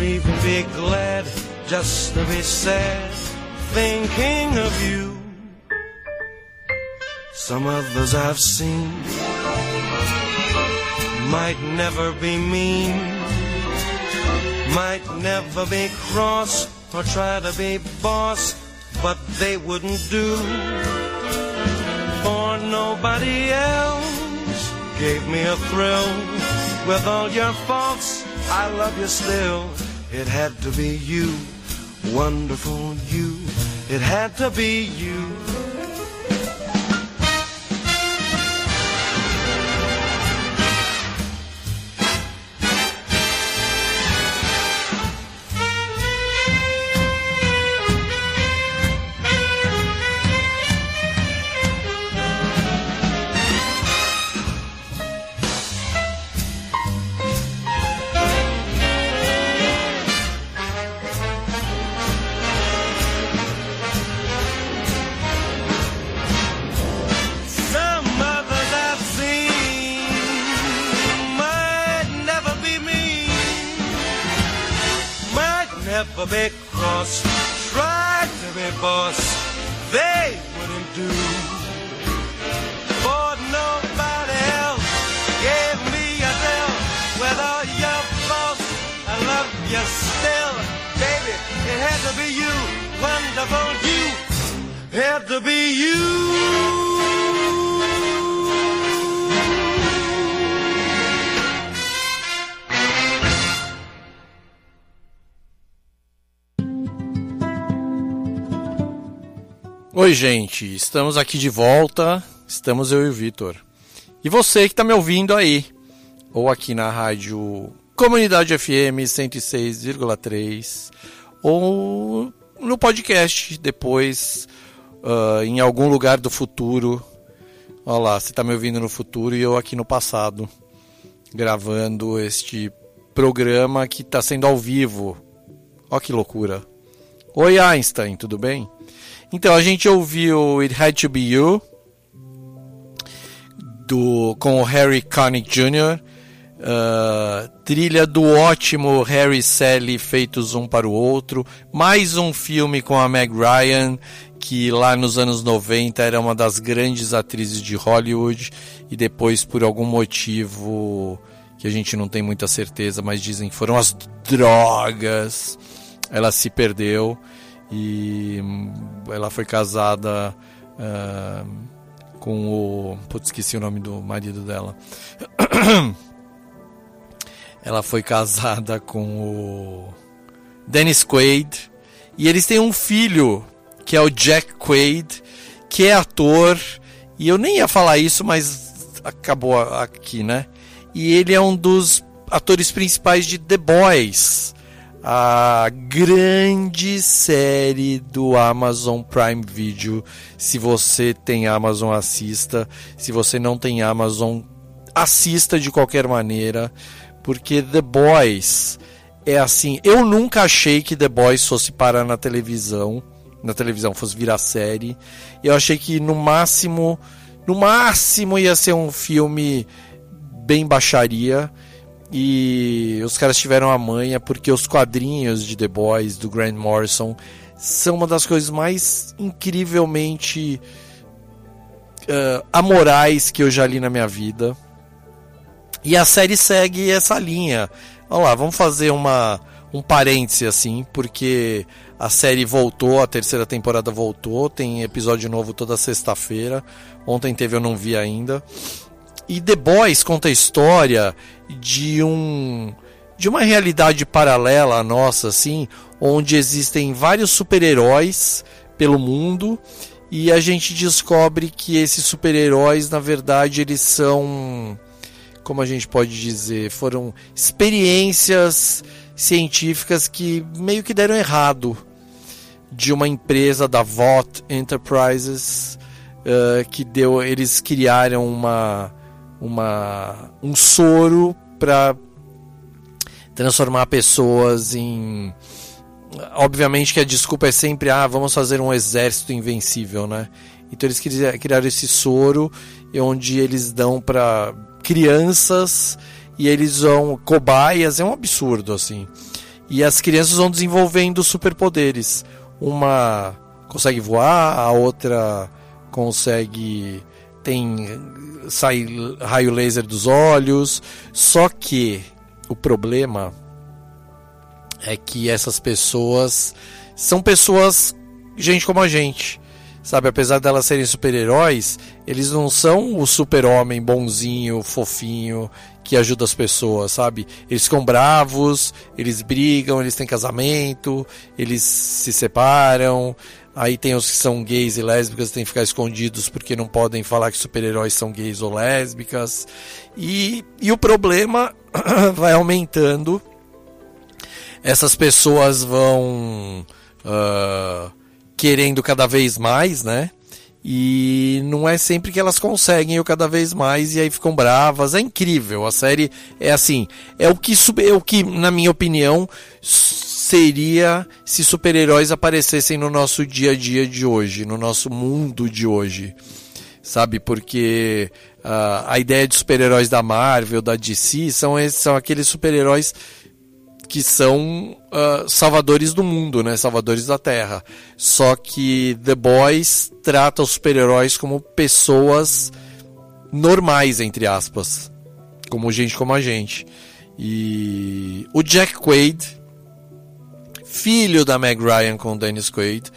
even be glad just to be sad, thinking of you. Some others I've seen might never be mean, might never be cross or try to be boss, but they wouldn't do for nobody else. Gave me a thrill with all your faults. I love you still. It had to be you, wonderful you. It had to be you. Oi, gente, estamos aqui de volta. Estamos eu e o Vitor. E você que está me ouvindo aí, ou aqui na rádio Comunidade FM 106,3, ou no podcast depois, ah, em algum lugar do futuro. Olha lá, você está me ouvindo no futuro e eu aqui no passado, gravando este programa que está sendo ao vivo. Olha que loucura. Oi, Einstein, tudo bem? Então, a gente ouviu It Had to Be You do, com o Harry Connick Jr., uh, trilha do ótimo Harry e Sally feitos um para o outro, mais um filme com a Meg Ryan, que lá nos anos 90 era uma das grandes atrizes de Hollywood e depois, por algum motivo que a gente não tem muita certeza, mas dizem que foram as drogas, ela se perdeu e hum, ela foi casada ah, com o. Putz, esqueci o nome do marido dela. ela foi casada com o Dennis Quaid e eles têm um filho que é o Jack Quaid, que é ator. E eu nem ia falar isso, mas acabou aqui, né? E ele é um dos atores principais de The Boys a grande série do Amazon Prime Video. Se você tem Amazon, assista. Se você não tem Amazon, assista de qualquer maneira, porque The Boys é assim. Eu nunca achei que The Boys fosse parar na televisão, na televisão fosse virar série. Eu achei que no máximo, no máximo ia ser um filme bem baixaria. E os caras tiveram a manha porque os quadrinhos de The Boys do Grant Morrison são uma das coisas mais incrivelmente uh, amorais que eu já li na minha vida. E a série segue essa linha. Vamos lá, vamos fazer uma, um parêntese assim, porque a série voltou, a terceira temporada voltou, tem episódio novo toda sexta-feira. Ontem teve, eu não vi ainda. E The Boys conta a história de um de uma realidade paralela à nossa, assim, onde existem vários super-heróis pelo mundo e a gente descobre que esses super-heróis, na verdade, eles são, como a gente pode dizer, foram experiências científicas que meio que deram errado de uma empresa da Vought Enterprises uh, que deu, eles criaram uma uma um soro para transformar pessoas em obviamente que a desculpa é sempre ah vamos fazer um exército invencível né? Então eles criaram esse soro onde eles dão para crianças e eles vão cobaias é um absurdo assim. E as crianças vão desenvolvendo superpoderes. Uma consegue voar a outra consegue tem sai raio laser dos olhos só que o problema é que essas pessoas são pessoas, gente como a gente. Sabe, apesar delas serem super-heróis, eles não são o super-homem bonzinho, fofinho, que ajuda as pessoas, sabe? Eles ficam bravos, eles brigam, eles têm casamento, eles se separam. Aí tem os que são gays e lésbicas, têm que ficar escondidos porque não podem falar que super-heróis são gays ou lésbicas. E, e o problema vai aumentando essas pessoas vão uh, querendo cada vez mais, né? E não é sempre que elas conseguem o cada vez mais e aí ficam bravas. É incrível. A série é assim, é o que é o que na minha opinião seria se super-heróis aparecessem no nosso dia a dia de hoje, no nosso mundo de hoje. Sabe? Porque uh, a ideia de super-heróis da Marvel, da DC, são, são aqueles super-heróis que são uh, salvadores do mundo, né? Salvadores da Terra. Só que The Boys trata os super-heróis como pessoas normais, entre aspas. Como gente como a gente. E o Jack Quaid, filho da Meg Ryan com Dennis Quaid,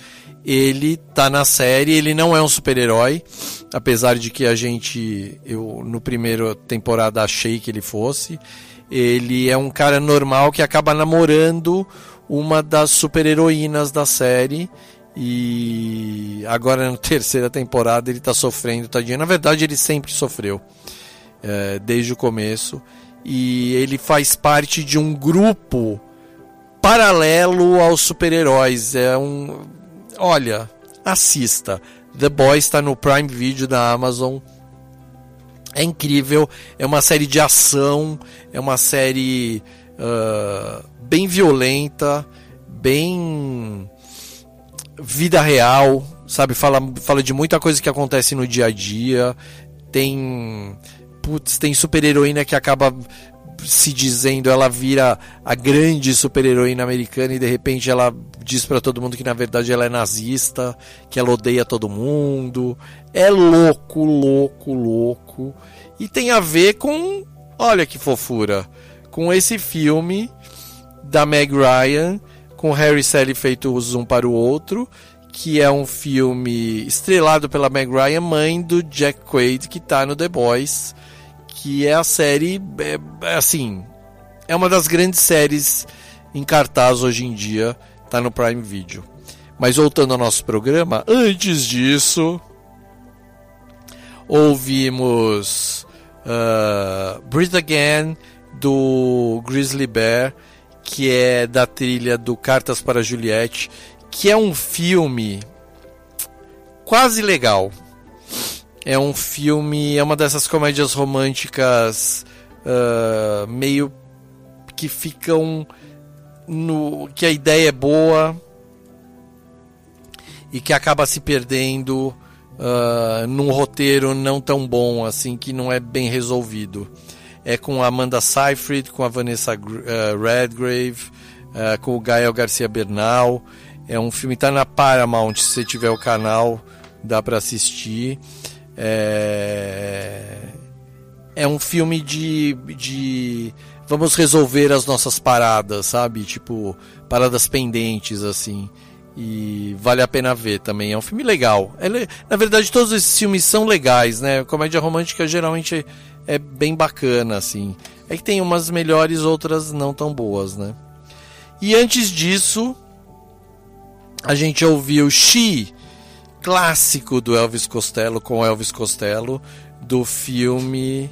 ele tá na série, ele não é um super-herói, apesar de que a gente, eu no primeiro temporada achei que ele fosse. Ele é um cara normal que acaba namorando uma das super-heroínas da série. E agora na terceira temporada ele tá sofrendo, tadinho. Na verdade, ele sempre sofreu, é, desde o começo. E ele faz parte de um grupo paralelo aos super-heróis. É um. Olha, assista. The Boys está no Prime Video da Amazon. É incrível, é uma série de ação, é uma série uh, bem violenta, bem vida real, sabe? Fala, fala de muita coisa que acontece no dia a dia. Tem. Putz, tem super-heroína que acaba se dizendo, ela vira a grande super-heroína americana e de repente ela diz para todo mundo que na verdade ela é nazista, que ela odeia todo mundo. É louco, louco, louco. E tem a ver com, olha que fofura, com esse filme da Meg Ryan, com Harry e Sally feitos um para o outro, que é um filme estrelado pela Meg Ryan, mãe do Jack Quaid, que está no The Boys que é a série, é, é, assim, é uma das grandes séries em cartaz hoje em dia, tá no Prime Video. Mas voltando ao nosso programa, antes disso, ouvimos uh, Breathe Again do Grizzly Bear, que é da trilha do Cartas para Juliette, que é um filme quase legal. É um filme, é uma dessas comédias românticas uh, meio que ficam no que a ideia é boa e que acaba se perdendo uh, num roteiro não tão bom assim que não é bem resolvido. É com a Amanda Seyfried, com a Vanessa uh, Redgrave, uh, com o Gael Garcia Bernal. É um filme tá na Paramount, se você tiver o canal, dá para assistir. É, é um filme de, de vamos resolver as nossas paradas, sabe? Tipo, paradas pendentes, assim. E vale a pena ver também. É um filme legal. É, na verdade, todos esses filmes são legais, né? Comédia romântica geralmente é bem bacana, assim. É que tem umas melhores, outras não tão boas, né? E antes disso, a gente ouviu She, clássico do Elvis Costello com Elvis Costello do filme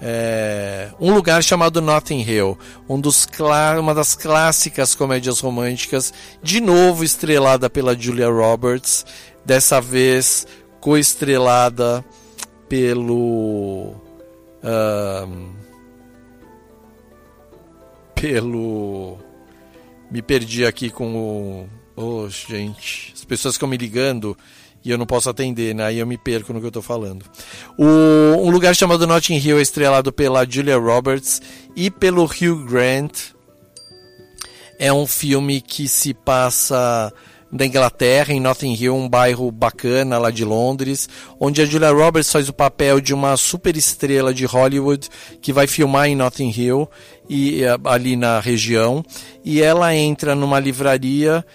é, Um Lugar Chamado Notting Hill, um dos uma das clássicas comédias românticas, de novo estrelada pela Julia Roberts, dessa vez co-estrelada pelo ahn, pelo. Me perdi aqui com o. Oh, gente, as pessoas ficam me ligando e eu não posso atender, né? Aí eu me perco no que eu tô falando. O, um lugar chamado Notting Hill é estrelado pela Julia Roberts e pelo Hugh Grant. É um filme que se passa da Inglaterra, em Notting Hill, um bairro bacana lá de Londres, onde a Julia Roberts faz o papel de uma super estrela de Hollywood que vai filmar em Notting Hill e eh, ali na região, e ela entra numa livraria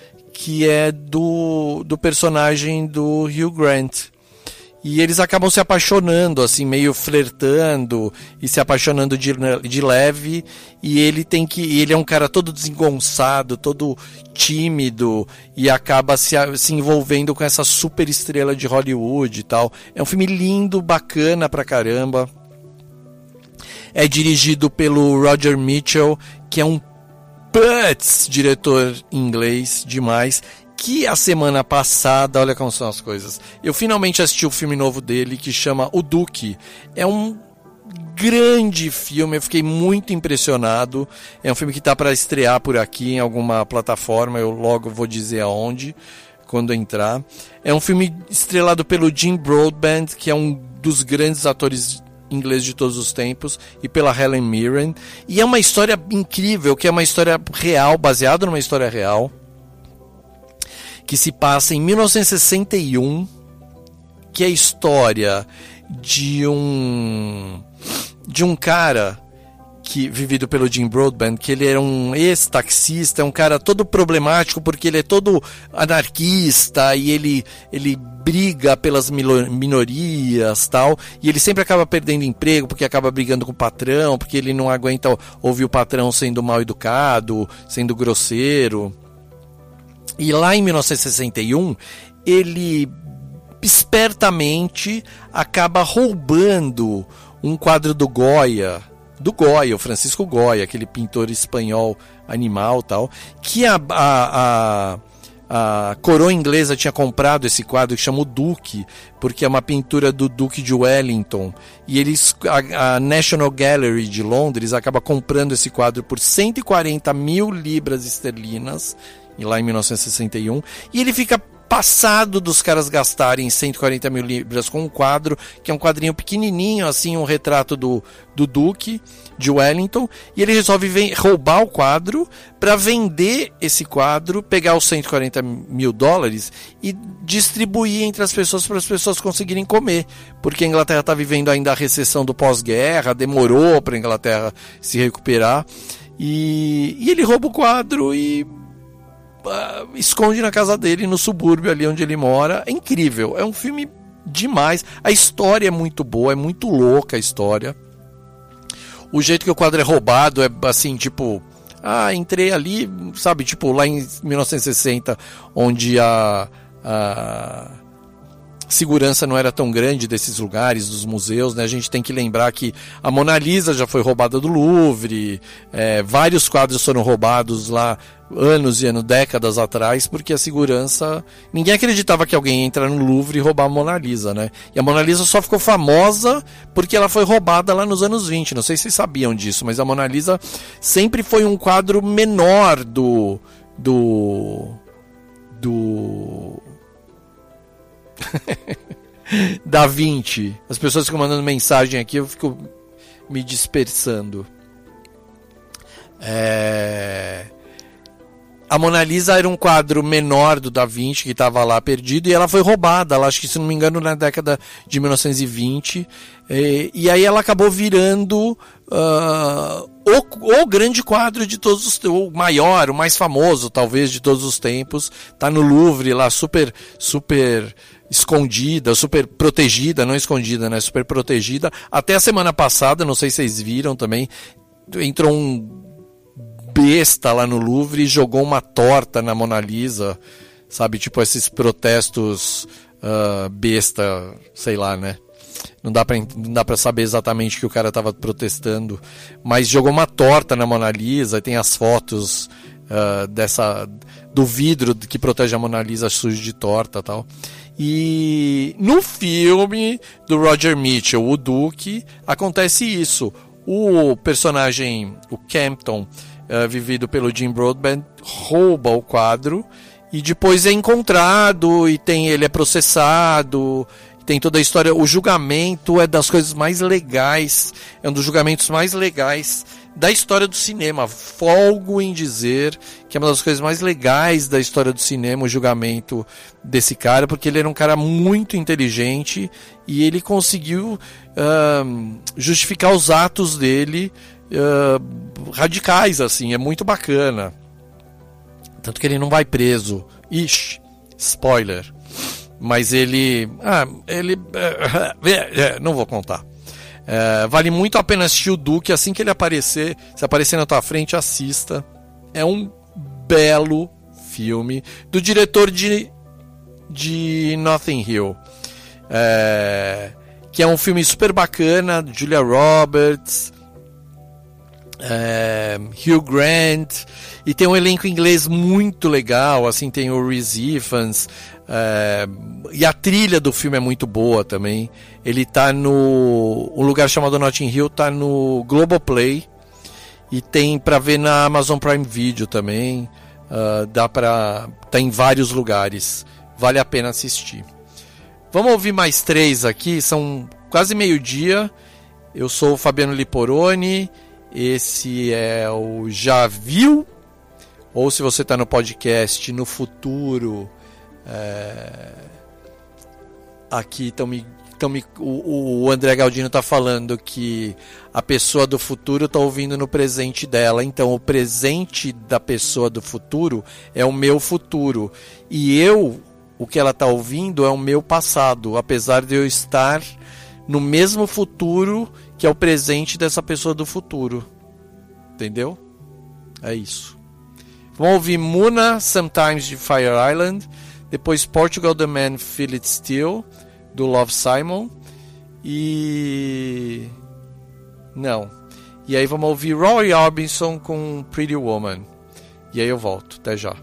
que é do, do personagem do Hugh Grant. E eles acabam se apaixonando, assim, meio flertando e se apaixonando de, de leve. E ele tem que. Ele é um cara todo desengonçado, todo tímido e acaba se, se envolvendo com essa super estrela de Hollywood e tal. É um filme lindo, bacana pra caramba. É dirigido pelo Roger Mitchell, que é um putz diretor inglês demais que a semana passada, olha como são as coisas. Eu finalmente assisti o filme novo dele que chama O Duque. É um grande filme, eu fiquei muito impressionado. É um filme que está para estrear por aqui em alguma plataforma, eu logo vou dizer aonde quando entrar. É um filme estrelado pelo Jim Broadbent, que é um dos grandes atores ingleses de todos os tempos, e pela Helen Mirren. E é uma história incrível, que é uma história real, baseada numa história real que se passa em 1961, que é a história de um de um cara que vivido pelo Jim Broadbent, que ele era um ex-taxista, um cara todo problemático porque ele é todo anarquista e ele ele briga pelas minorias, tal, e ele sempre acaba perdendo emprego porque acaba brigando com o patrão, porque ele não aguenta ouvir o patrão sendo mal educado, sendo grosseiro. E lá em 1961, ele espertamente acaba roubando um quadro do Goya, do Goya, o Francisco Goya, aquele pintor espanhol animal tal, que a, a, a, a coroa inglesa tinha comprado esse quadro que chama o Duque, porque é uma pintura do Duque de Wellington. E eles, a, a National Gallery de Londres acaba comprando esse quadro por 140 mil libras esterlinas lá em 1961, e ele fica passado dos caras gastarem 140 mil libras com um quadro, que é um quadrinho pequenininho, assim, um retrato do, do Duque de Wellington, e ele resolve roubar o quadro para vender esse quadro, pegar os 140 mil dólares e distribuir entre as pessoas para as pessoas conseguirem comer, porque a Inglaterra está vivendo ainda a recessão do pós-guerra, demorou para a Inglaterra se recuperar. E, e ele rouba o quadro e uh, esconde na casa dele, no subúrbio ali onde ele mora. É incrível, é um filme demais. A história é muito boa, é muito louca a história. O jeito que o quadro é roubado é assim, tipo. Ah, entrei ali, sabe, tipo lá em 1960, onde a, a segurança não era tão grande desses lugares, dos museus, né? A gente tem que lembrar que a Mona Lisa já foi roubada do Louvre, é, vários quadros foram roubados lá anos e anos, décadas atrás, porque a segurança. Ninguém acreditava que alguém ia entrar no Louvre e roubar a Mona Lisa, né? E a Mona Lisa só ficou famosa porque ela foi roubada lá nos anos 20. Não sei se vocês sabiam disso, mas a Mona Lisa sempre foi um quadro menor do. do. do da 20. As pessoas ficam mandando mensagem aqui, eu fico me dispersando. É... A Mona Lisa era um quadro menor do Da Vinci que estava lá perdido e ela foi roubada, lá, acho que se não me engano na década de 1920. E, e aí ela acabou virando uh, o, o, grande quadro de todos os o maior, o mais famoso talvez de todos os tempos. Tá no Louvre lá super super escondida, super protegida, não escondida, né? Super protegida. Até a semana passada, não sei se vocês viram também, entrou um besta lá no Louvre e jogou uma torta na Mona Lisa, sabe? Tipo esses protestos uh, besta, sei lá, né? Não dá, pra, não dá pra saber exatamente o que o cara tava protestando, mas jogou uma torta na Mona Lisa, tem as fotos uh, dessa do vidro que protege a Mona Lisa sujo de torta tal. E no filme do Roger Mitchell, o Duke, acontece isso. O personagem, o Campton, uh, vivido pelo Jim Broadbent, rouba o quadro e depois é encontrado e tem ele é processado tem toda a história. O julgamento é das coisas mais legais é um dos julgamentos mais legais da história do cinema. Folgo em dizer que é uma das coisas mais legais da história do cinema o julgamento desse cara porque ele era um cara muito inteligente e ele conseguiu uh, justificar os atos dele uh, radicais assim é muito bacana tanto que ele não vai preso. Ixi, spoiler. Mas ele. Ah, ele. É, não vou contar. É, vale muito a pena assistir o Duque assim que ele aparecer. Se aparecer na tua frente, assista. É um belo filme do diretor de, de Nothing Hill. É, que é um filme super bacana. Julia Roberts é, Hugh Grant e tem um elenco inglês muito legal, assim tem o Reese Ifans é, e a trilha do filme é muito boa também. Ele tá no um lugar chamado Notting Hill, tá no Globoplay e tem para ver na Amazon Prime Video também. Uh, dá para tá em vários lugares, vale a pena assistir. Vamos ouvir mais três aqui, são quase meio dia. Eu sou o Fabiano Liporoni esse é o Já Viu? Ou se você está no podcast no futuro. É... Aqui estão me, tão me. O, o André Galdino está falando que a pessoa do futuro está ouvindo no presente dela. Então, o presente da pessoa do futuro é o meu futuro. E eu, o que ela está ouvindo, é o meu passado. Apesar de eu estar no mesmo futuro que é o presente dessa pessoa do futuro. Entendeu? É isso. Vamos ouvir Muna Sometimes de Fire Island, depois Portugal the Man Feel It Still do Love Simon e não. E aí vamos ouvir Roy Orbison com Pretty Woman. E aí eu volto. Até já.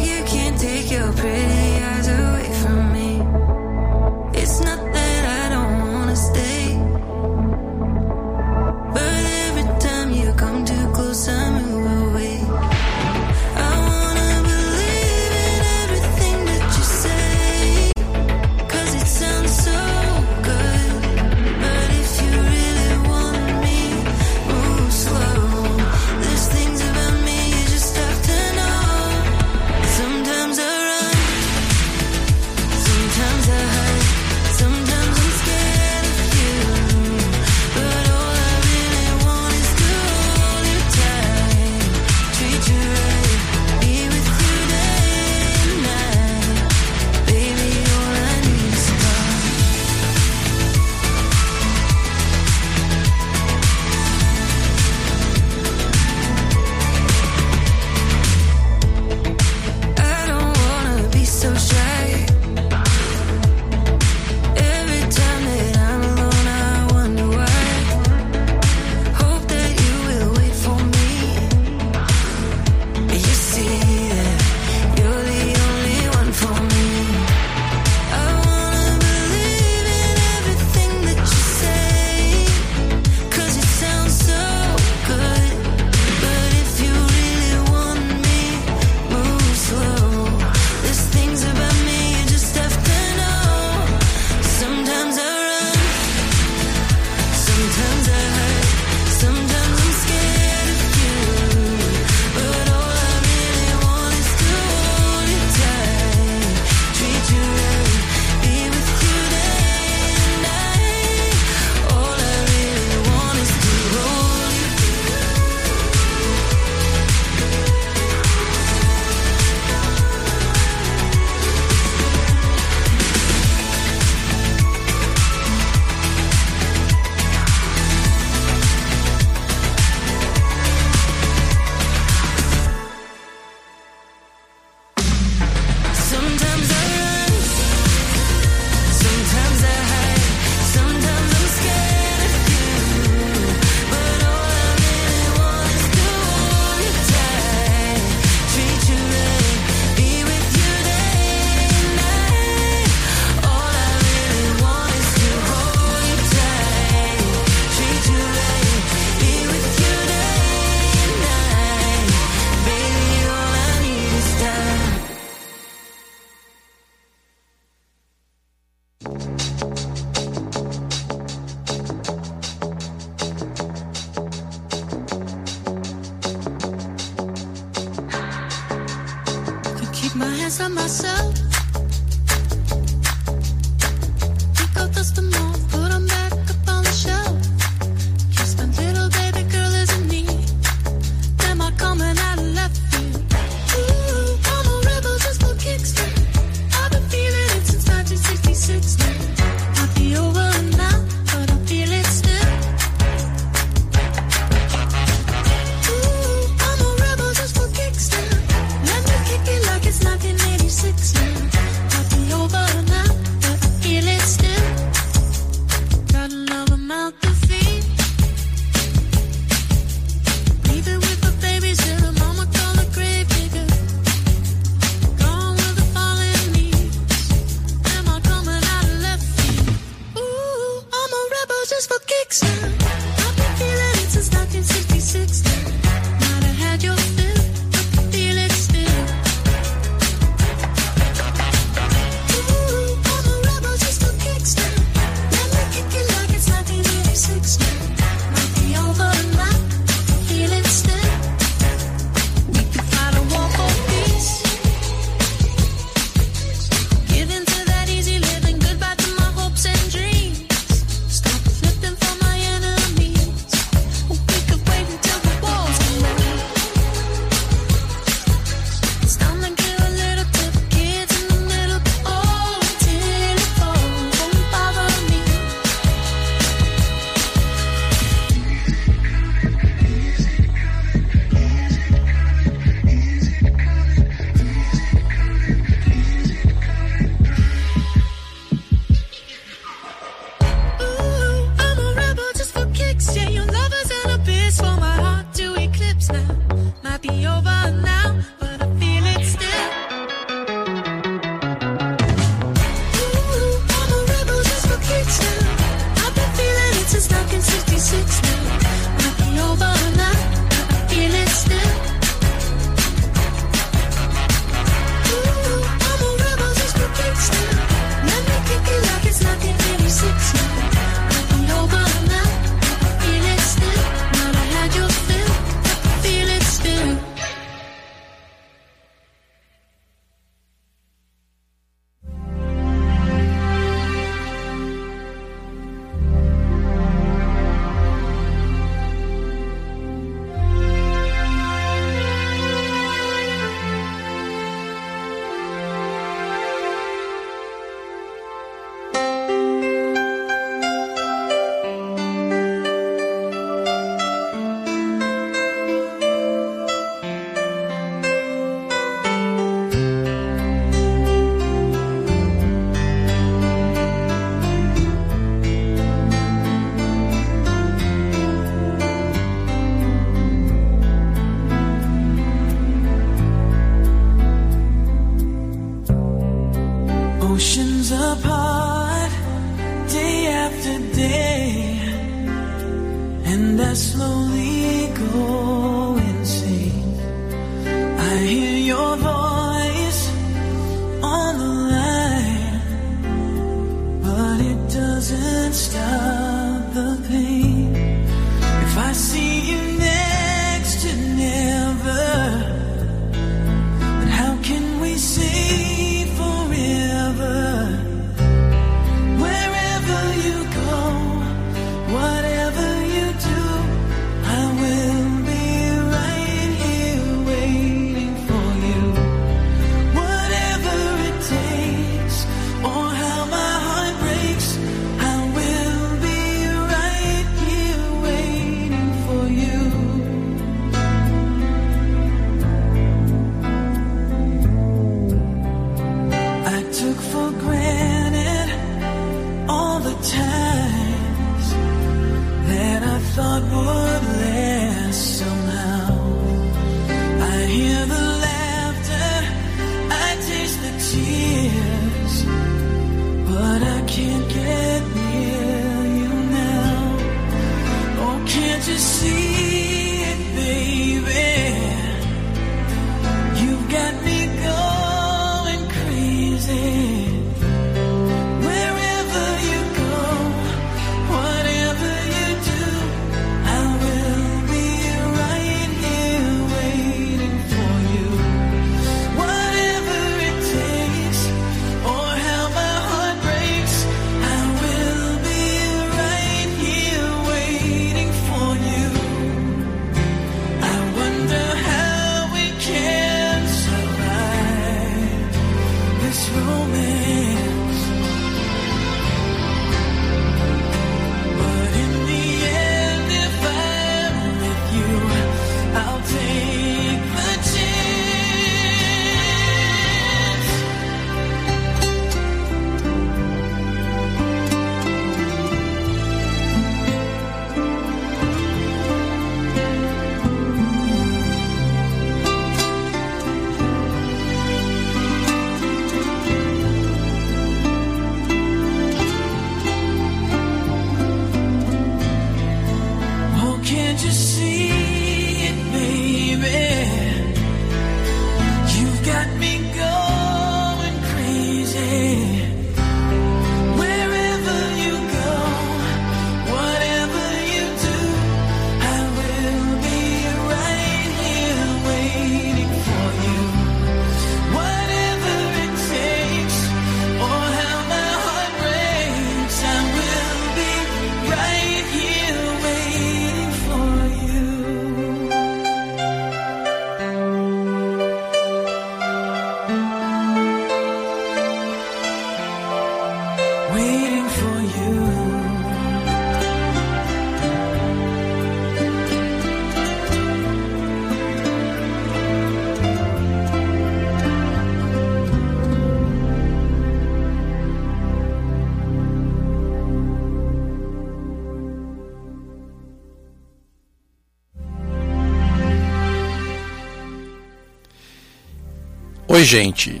Oi, gente.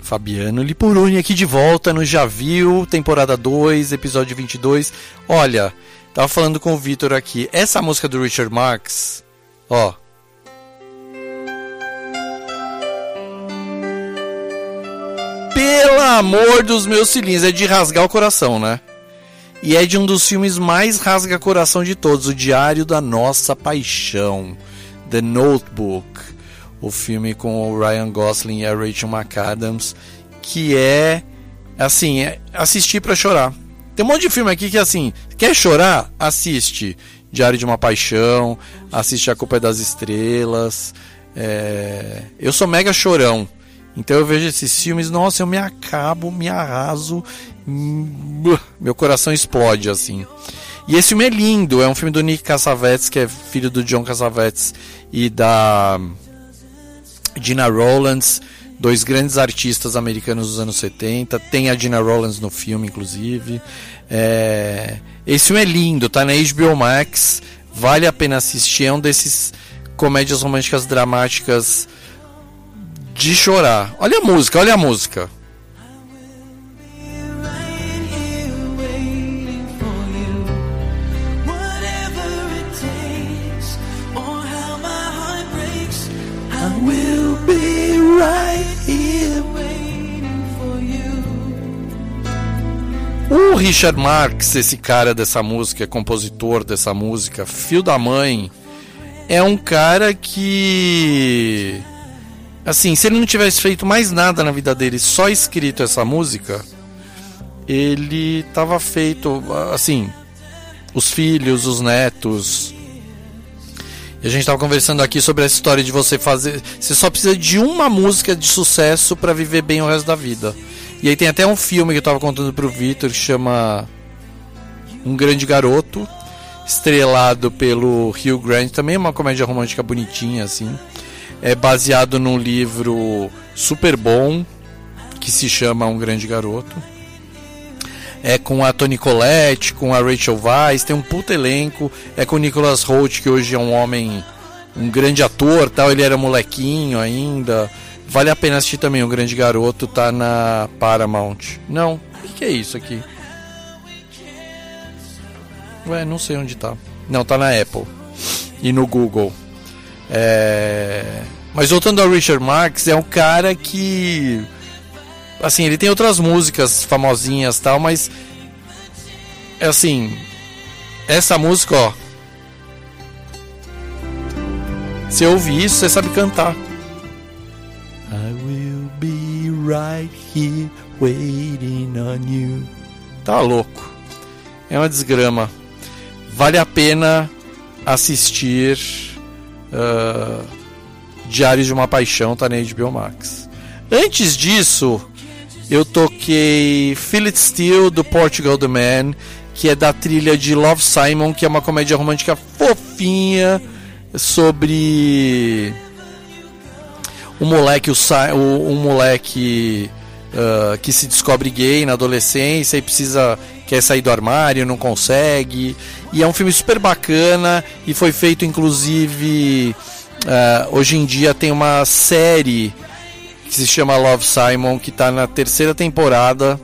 Fabiano Lipuruni aqui de volta no Já Viu, temporada 2, episódio 22. Olha, tava falando com o Vitor aqui. Essa música do Richard Marx, ó. Pelo amor dos meus cilindros, é de rasgar o coração, né? E é de um dos filmes mais rasga-coração de todos, O Diário da Nossa Paixão, The Notebook, o filme com o Ryan Gosling e a Rachel McAdams, que é, assim, é assistir pra chorar. Tem um monte de filme aqui que, assim, quer chorar? Assiste Diário de uma Paixão, assiste A Culpa é das Estrelas. é, Eu sou mega chorão. Então eu vejo esses filmes, nossa, eu me acabo, me arraso, meu coração explode assim. E esse filme é lindo, é um filme do Nick Cassavetes, que é filho do John Cassavetes e da Gina Rowlands, dois grandes artistas americanos dos anos 70. Tem a Gina Rowlands no filme, inclusive. É, Esse filme é lindo, tá na HBO Max, vale a pena assistir. É um desses comédias românticas dramáticas de chorar. Olha a música, olha a música. O Richard Marx, esse cara dessa música, compositor dessa música, fio da mãe, é um cara que. Assim, se ele não tivesse feito mais nada na vida dele, só escrito essa música, ele tava feito. Assim, os filhos, os netos. E a gente tava conversando aqui sobre essa história de você fazer. Você só precisa de uma música de sucesso para viver bem o resto da vida. E aí tem até um filme que eu tava contando pro Victor que chama Um Grande Garoto, estrelado pelo Hugh Grant, também é uma comédia romântica bonitinha assim. É baseado num livro super bom que se chama Um Grande Garoto. É com a Toni Collette, com a Rachel Weisz, tem um puta elenco. É com o Nicholas Hoult, que hoje é um homem, um grande ator, tal. Ele era molequinho ainda. Vale a pena assistir também. O Grande Garoto tá na Paramount. Não, o que, é isso aqui? Ué, não sei onde tá. Não, tá na Apple e no Google. É... Mas voltando ao Richard Marx, é um cara que. Assim, ele tem outras músicas famosinhas tal, mas. É assim. Essa música, ó. Você ouve isso, você sabe cantar. Right here waiting on you. Tá louco. É uma desgrama. Vale a pena assistir uh, Diário de uma Paixão, tá na HBO Max. Antes disso, eu toquei It Still do Portugal The Man, que é da trilha de Love Simon, que é uma comédia romântica fofinha sobre um moleque, o, o- um moleque ah, que se descobre gay na adolescência e precisa quer sair do armário, não consegue. E é um filme super bacana e foi feito inclusive ah, hoje em dia tem uma série que se chama Love Simon que está na terceira temporada.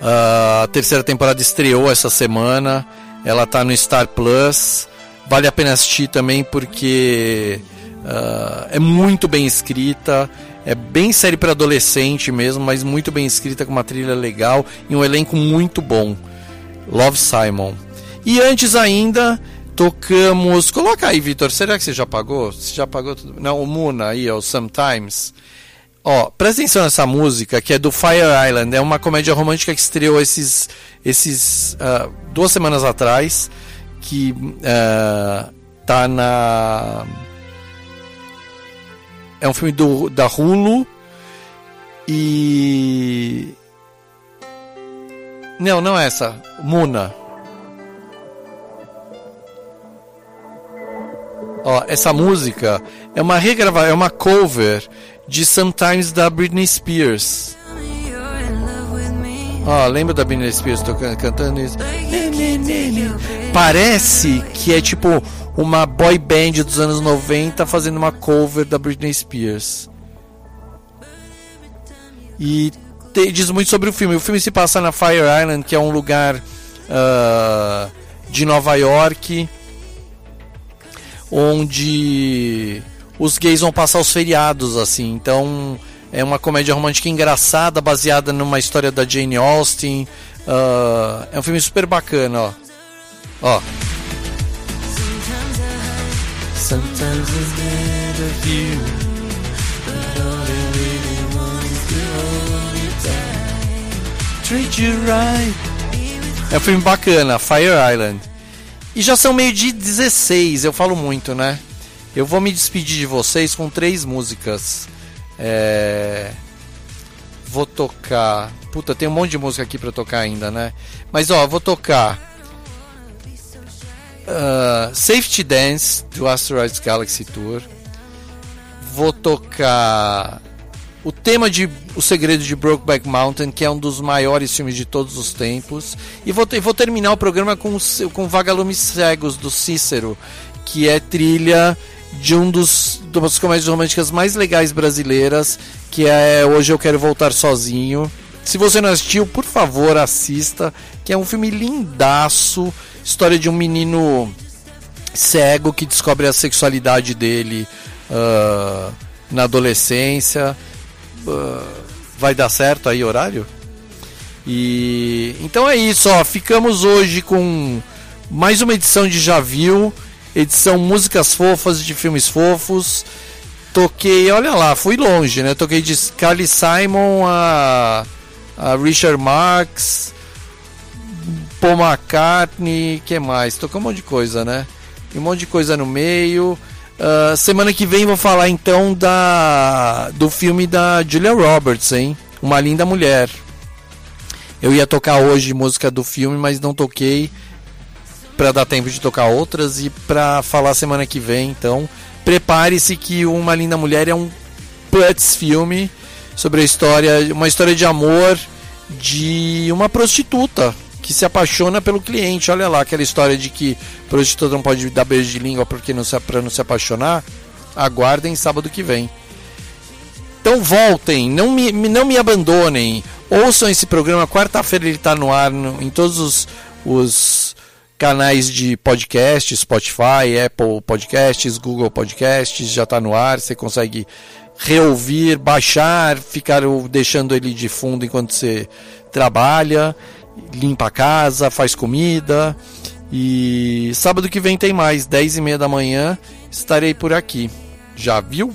Ah, a terceira temporada estreou essa semana. Ela tá no Star Plus. Vale a pena assistir também porque Ah, é muito bem escrita, é bem série para adolescente mesmo, mas muito bem escrita com uma trilha legal e um elenco muito bom. Love Simon. E antes ainda tocamos. Coloca aí, Vitor. Será que você já pagou? Você já pagou tudo? Não, o Muna aí, o Sometimes. Ó, presta atenção nessa música que é do Fire Island. É uma comédia romântica que estreou esses, esses ah, duas semanas atrás. Que ah, tá na. É um filme do, da Hulu. E. Não, não é essa. Muna. Ó, essa música é uma regravação, é uma cover de Sometimes da Britney Spears. Ó, lembra da Britney Spears tocando, cantando isso? Parece que é tipo uma boy band dos anos 90 fazendo uma cover da Britney Spears. E te- diz muito sobre o filme. O filme se passa na Fire Island, que é um lugar ah, de Nova York, onde os gays vão passar os feriados assim. Então é uma comédia romântica engraçada, baseada numa história da Jane Austen. Ah, é um filme super bacana, ó. Ó. Sometimes of you. but all really want is to hold you tight. Treat you right. É um filme bacana, Fire Island. E já são meio de 16, eu falo muito, né? Eu vou me despedir de vocês com três músicas. É... Vou tocar. Puta, tem um monte de música aqui pra tocar ainda, né? Mas ó, vou tocar. Ah, Safety Dance do Asteroids Galaxy Tour. Vou tocar o tema de O Segredo de Brokeback Mountain, que é um dos maiores filmes de todos os tempos. E vou, te- vou terminar o programa com, com Vagalumes Cegos, do Cícero, que é trilha de um dos das comédias românticas mais legais brasileiras, que é Hoje Eu Quero Voltar Sozinho. Se você não assistiu, por favor, assista, que é um filme lindaço, história de um menino cego que descobre a sexualidade dele ah, na adolescência. Ah, vai dar certo aí horário? E então é isso, ó. Ficamos hoje com mais uma edição de Já Viu, edição músicas fofas de filmes fofos. Toquei, olha lá, fui longe, né? Toquei de Carly Simon a, a Richard Marx, Paul McCartney, que mais? Tocou um monte de coisa, né? Tem um monte de coisa no meio. Ah, semana que vem vou falar então da do filme da Julia Roberts, hein? Uma linda mulher. Eu ia tocar hoje música do filme, mas não toquei para dar tempo de tocar outras e para falar semana que vem. Então, prepare-se que Uma Linda Mulher é um putz filme sobre a história, uma história de amor de uma prostituta que se apaixona pelo cliente. Olha lá aquela história de que prostituta não pode dar beijo de língua porque não se para não se apaixonar. Aguardem sábado que vem. Então voltem, não me, me- não me abandonem. Ouçam esse programa. Quarta-feira ele está no ar no- em todos os, os canais de podcast, Spotify, Apple Podcasts, Google Podcasts, já está no ar. Você consegue reouvir, baixar, ficar deixando ele de fundo enquanto você trabalha, limpa a casa, faz comida. E sábado que vem tem mais, 10 e meia da manhã, estarei por aqui. Já viu?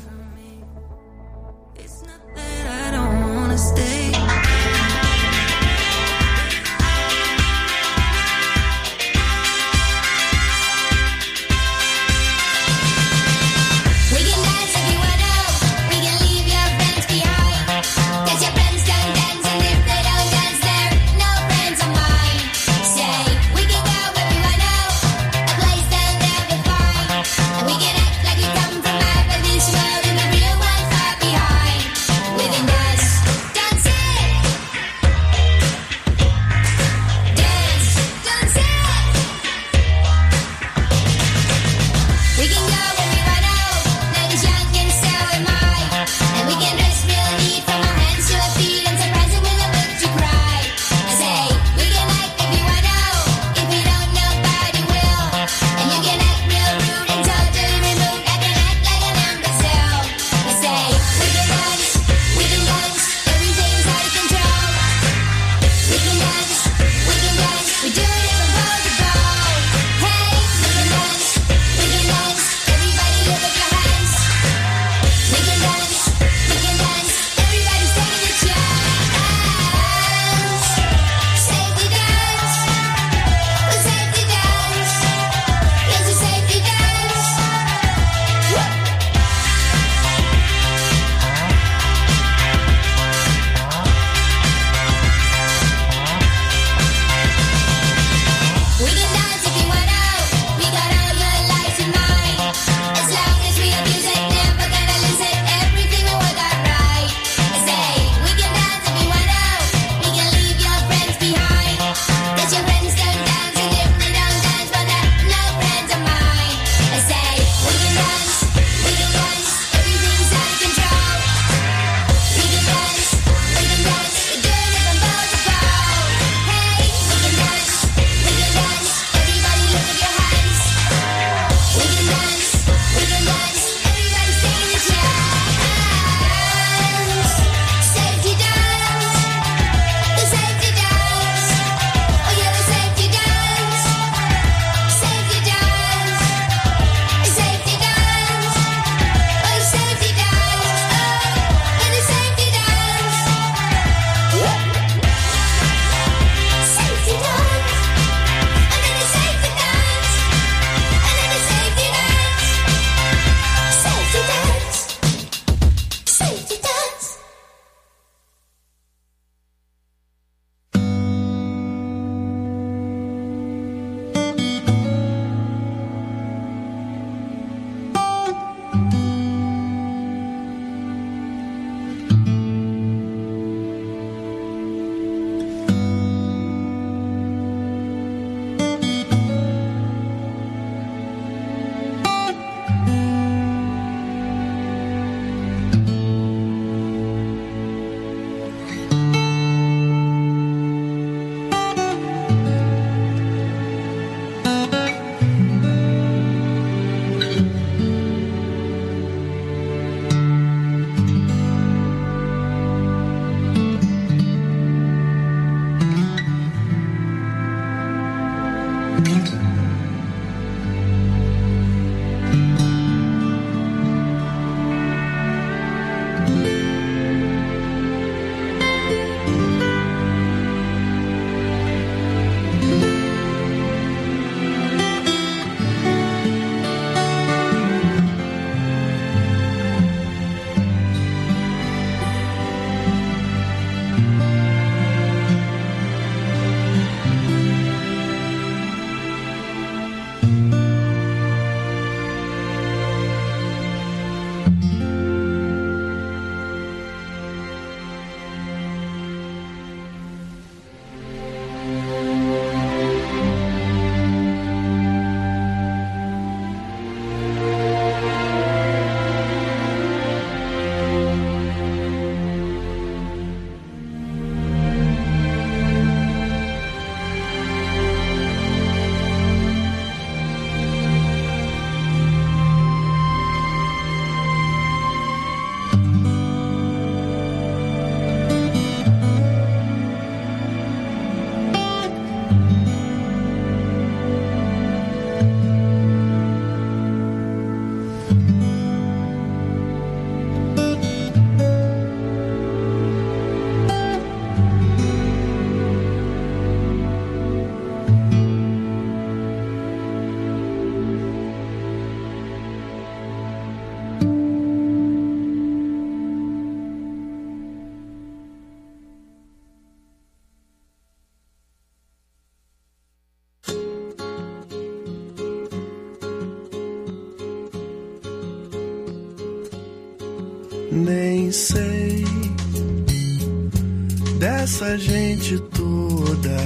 Gente toda,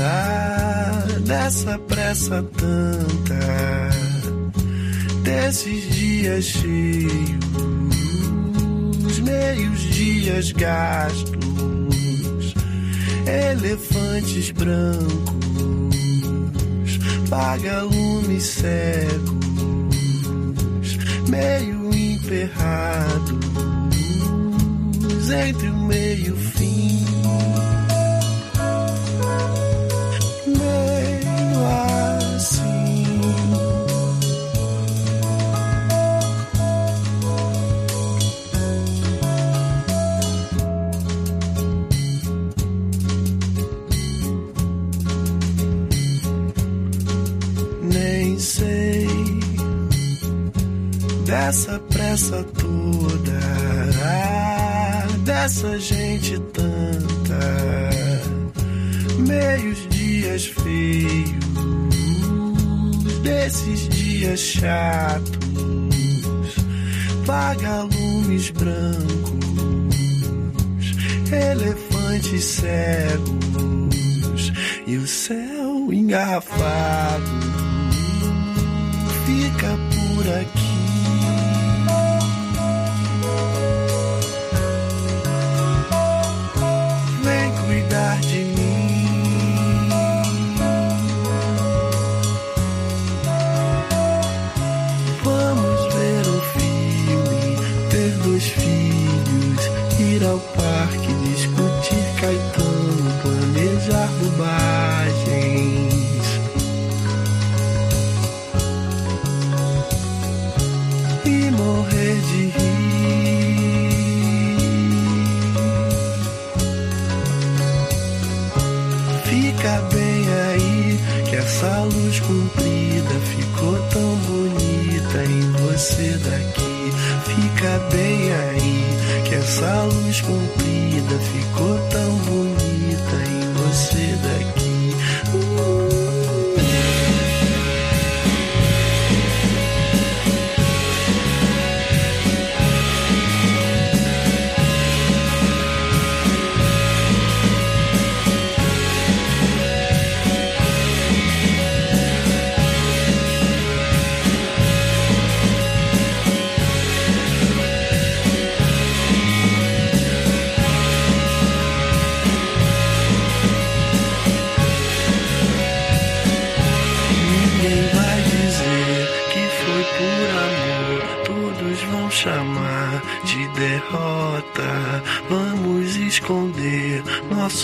ah, dessa pressa tanta, desses dias cheios, meios dias gastos, elefantes brancos, vagalumes cegos, meio emperrados entre o meio toda, ah, dessa gente tanta, meios dias feios, desses dias chatos, vagalumes brancos, elefantes cegos e o céu engarrafado. Fica por aqui. Bem aí que essa luz comprida ficou tão bonita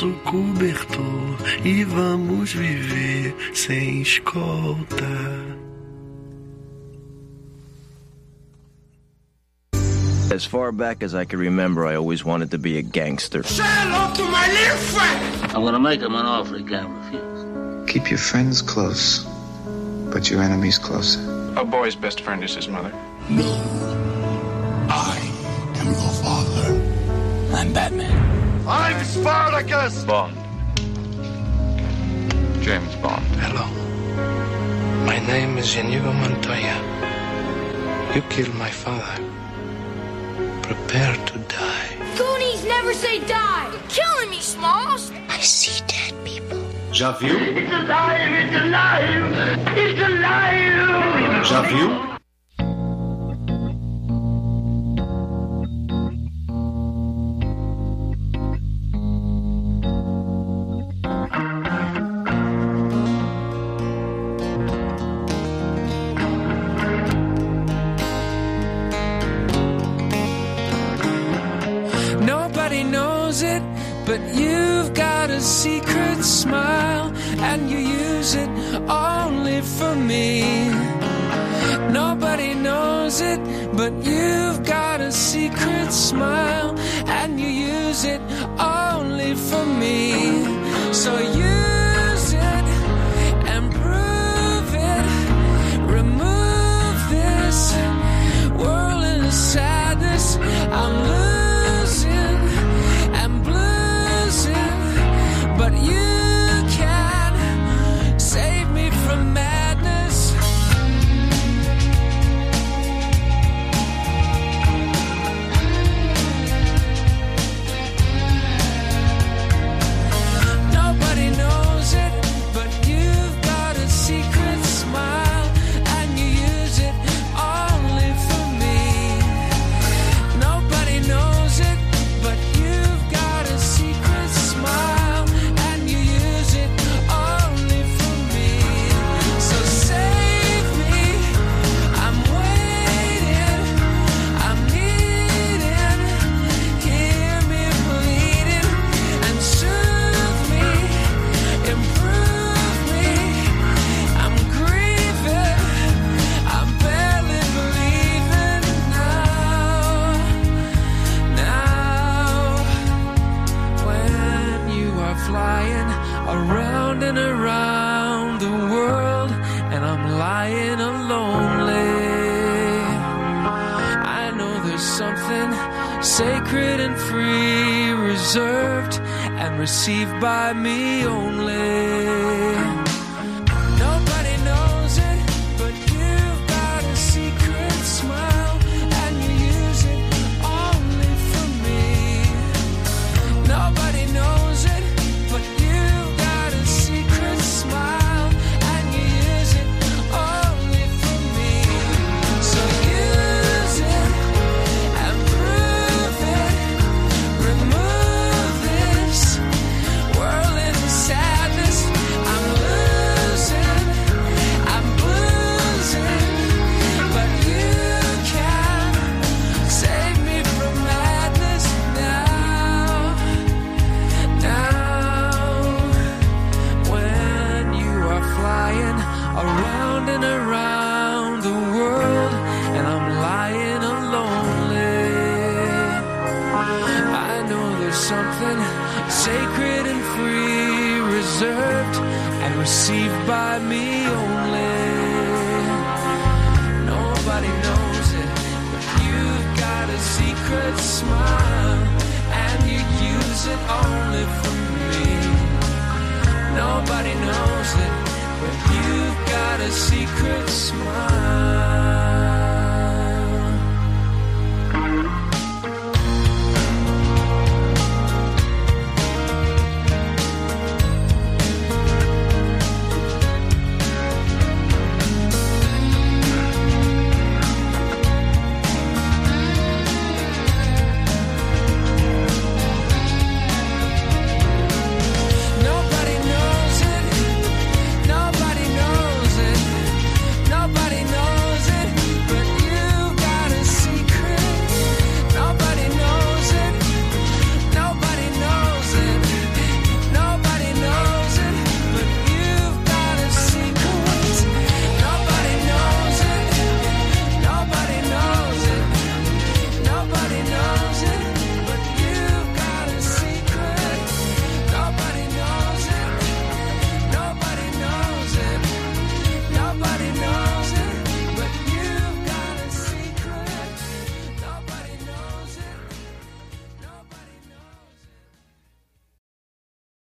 nosso cobertor e vamos viver sem escolta. As far back as I can remember, I always wanted to be a gangster. Say hello to my little friend. I'm gonna make him an offer he can't refuse. Keep your friends close, but your enemies closer. A boy's best friend is his mother. No. I am your father. I'm Batman. I'm Spartacus! Bond. James Bond. Hello. My name is Inigo Montoya. You killed my father. Prepare to die. Goonies never say die. You're killing me, Smalls. I see dead people. Já viu? It's alive! It's alive! It's alive! Já secret smile, and you use it only for me. Nobody knows it, but you've got a secret smile,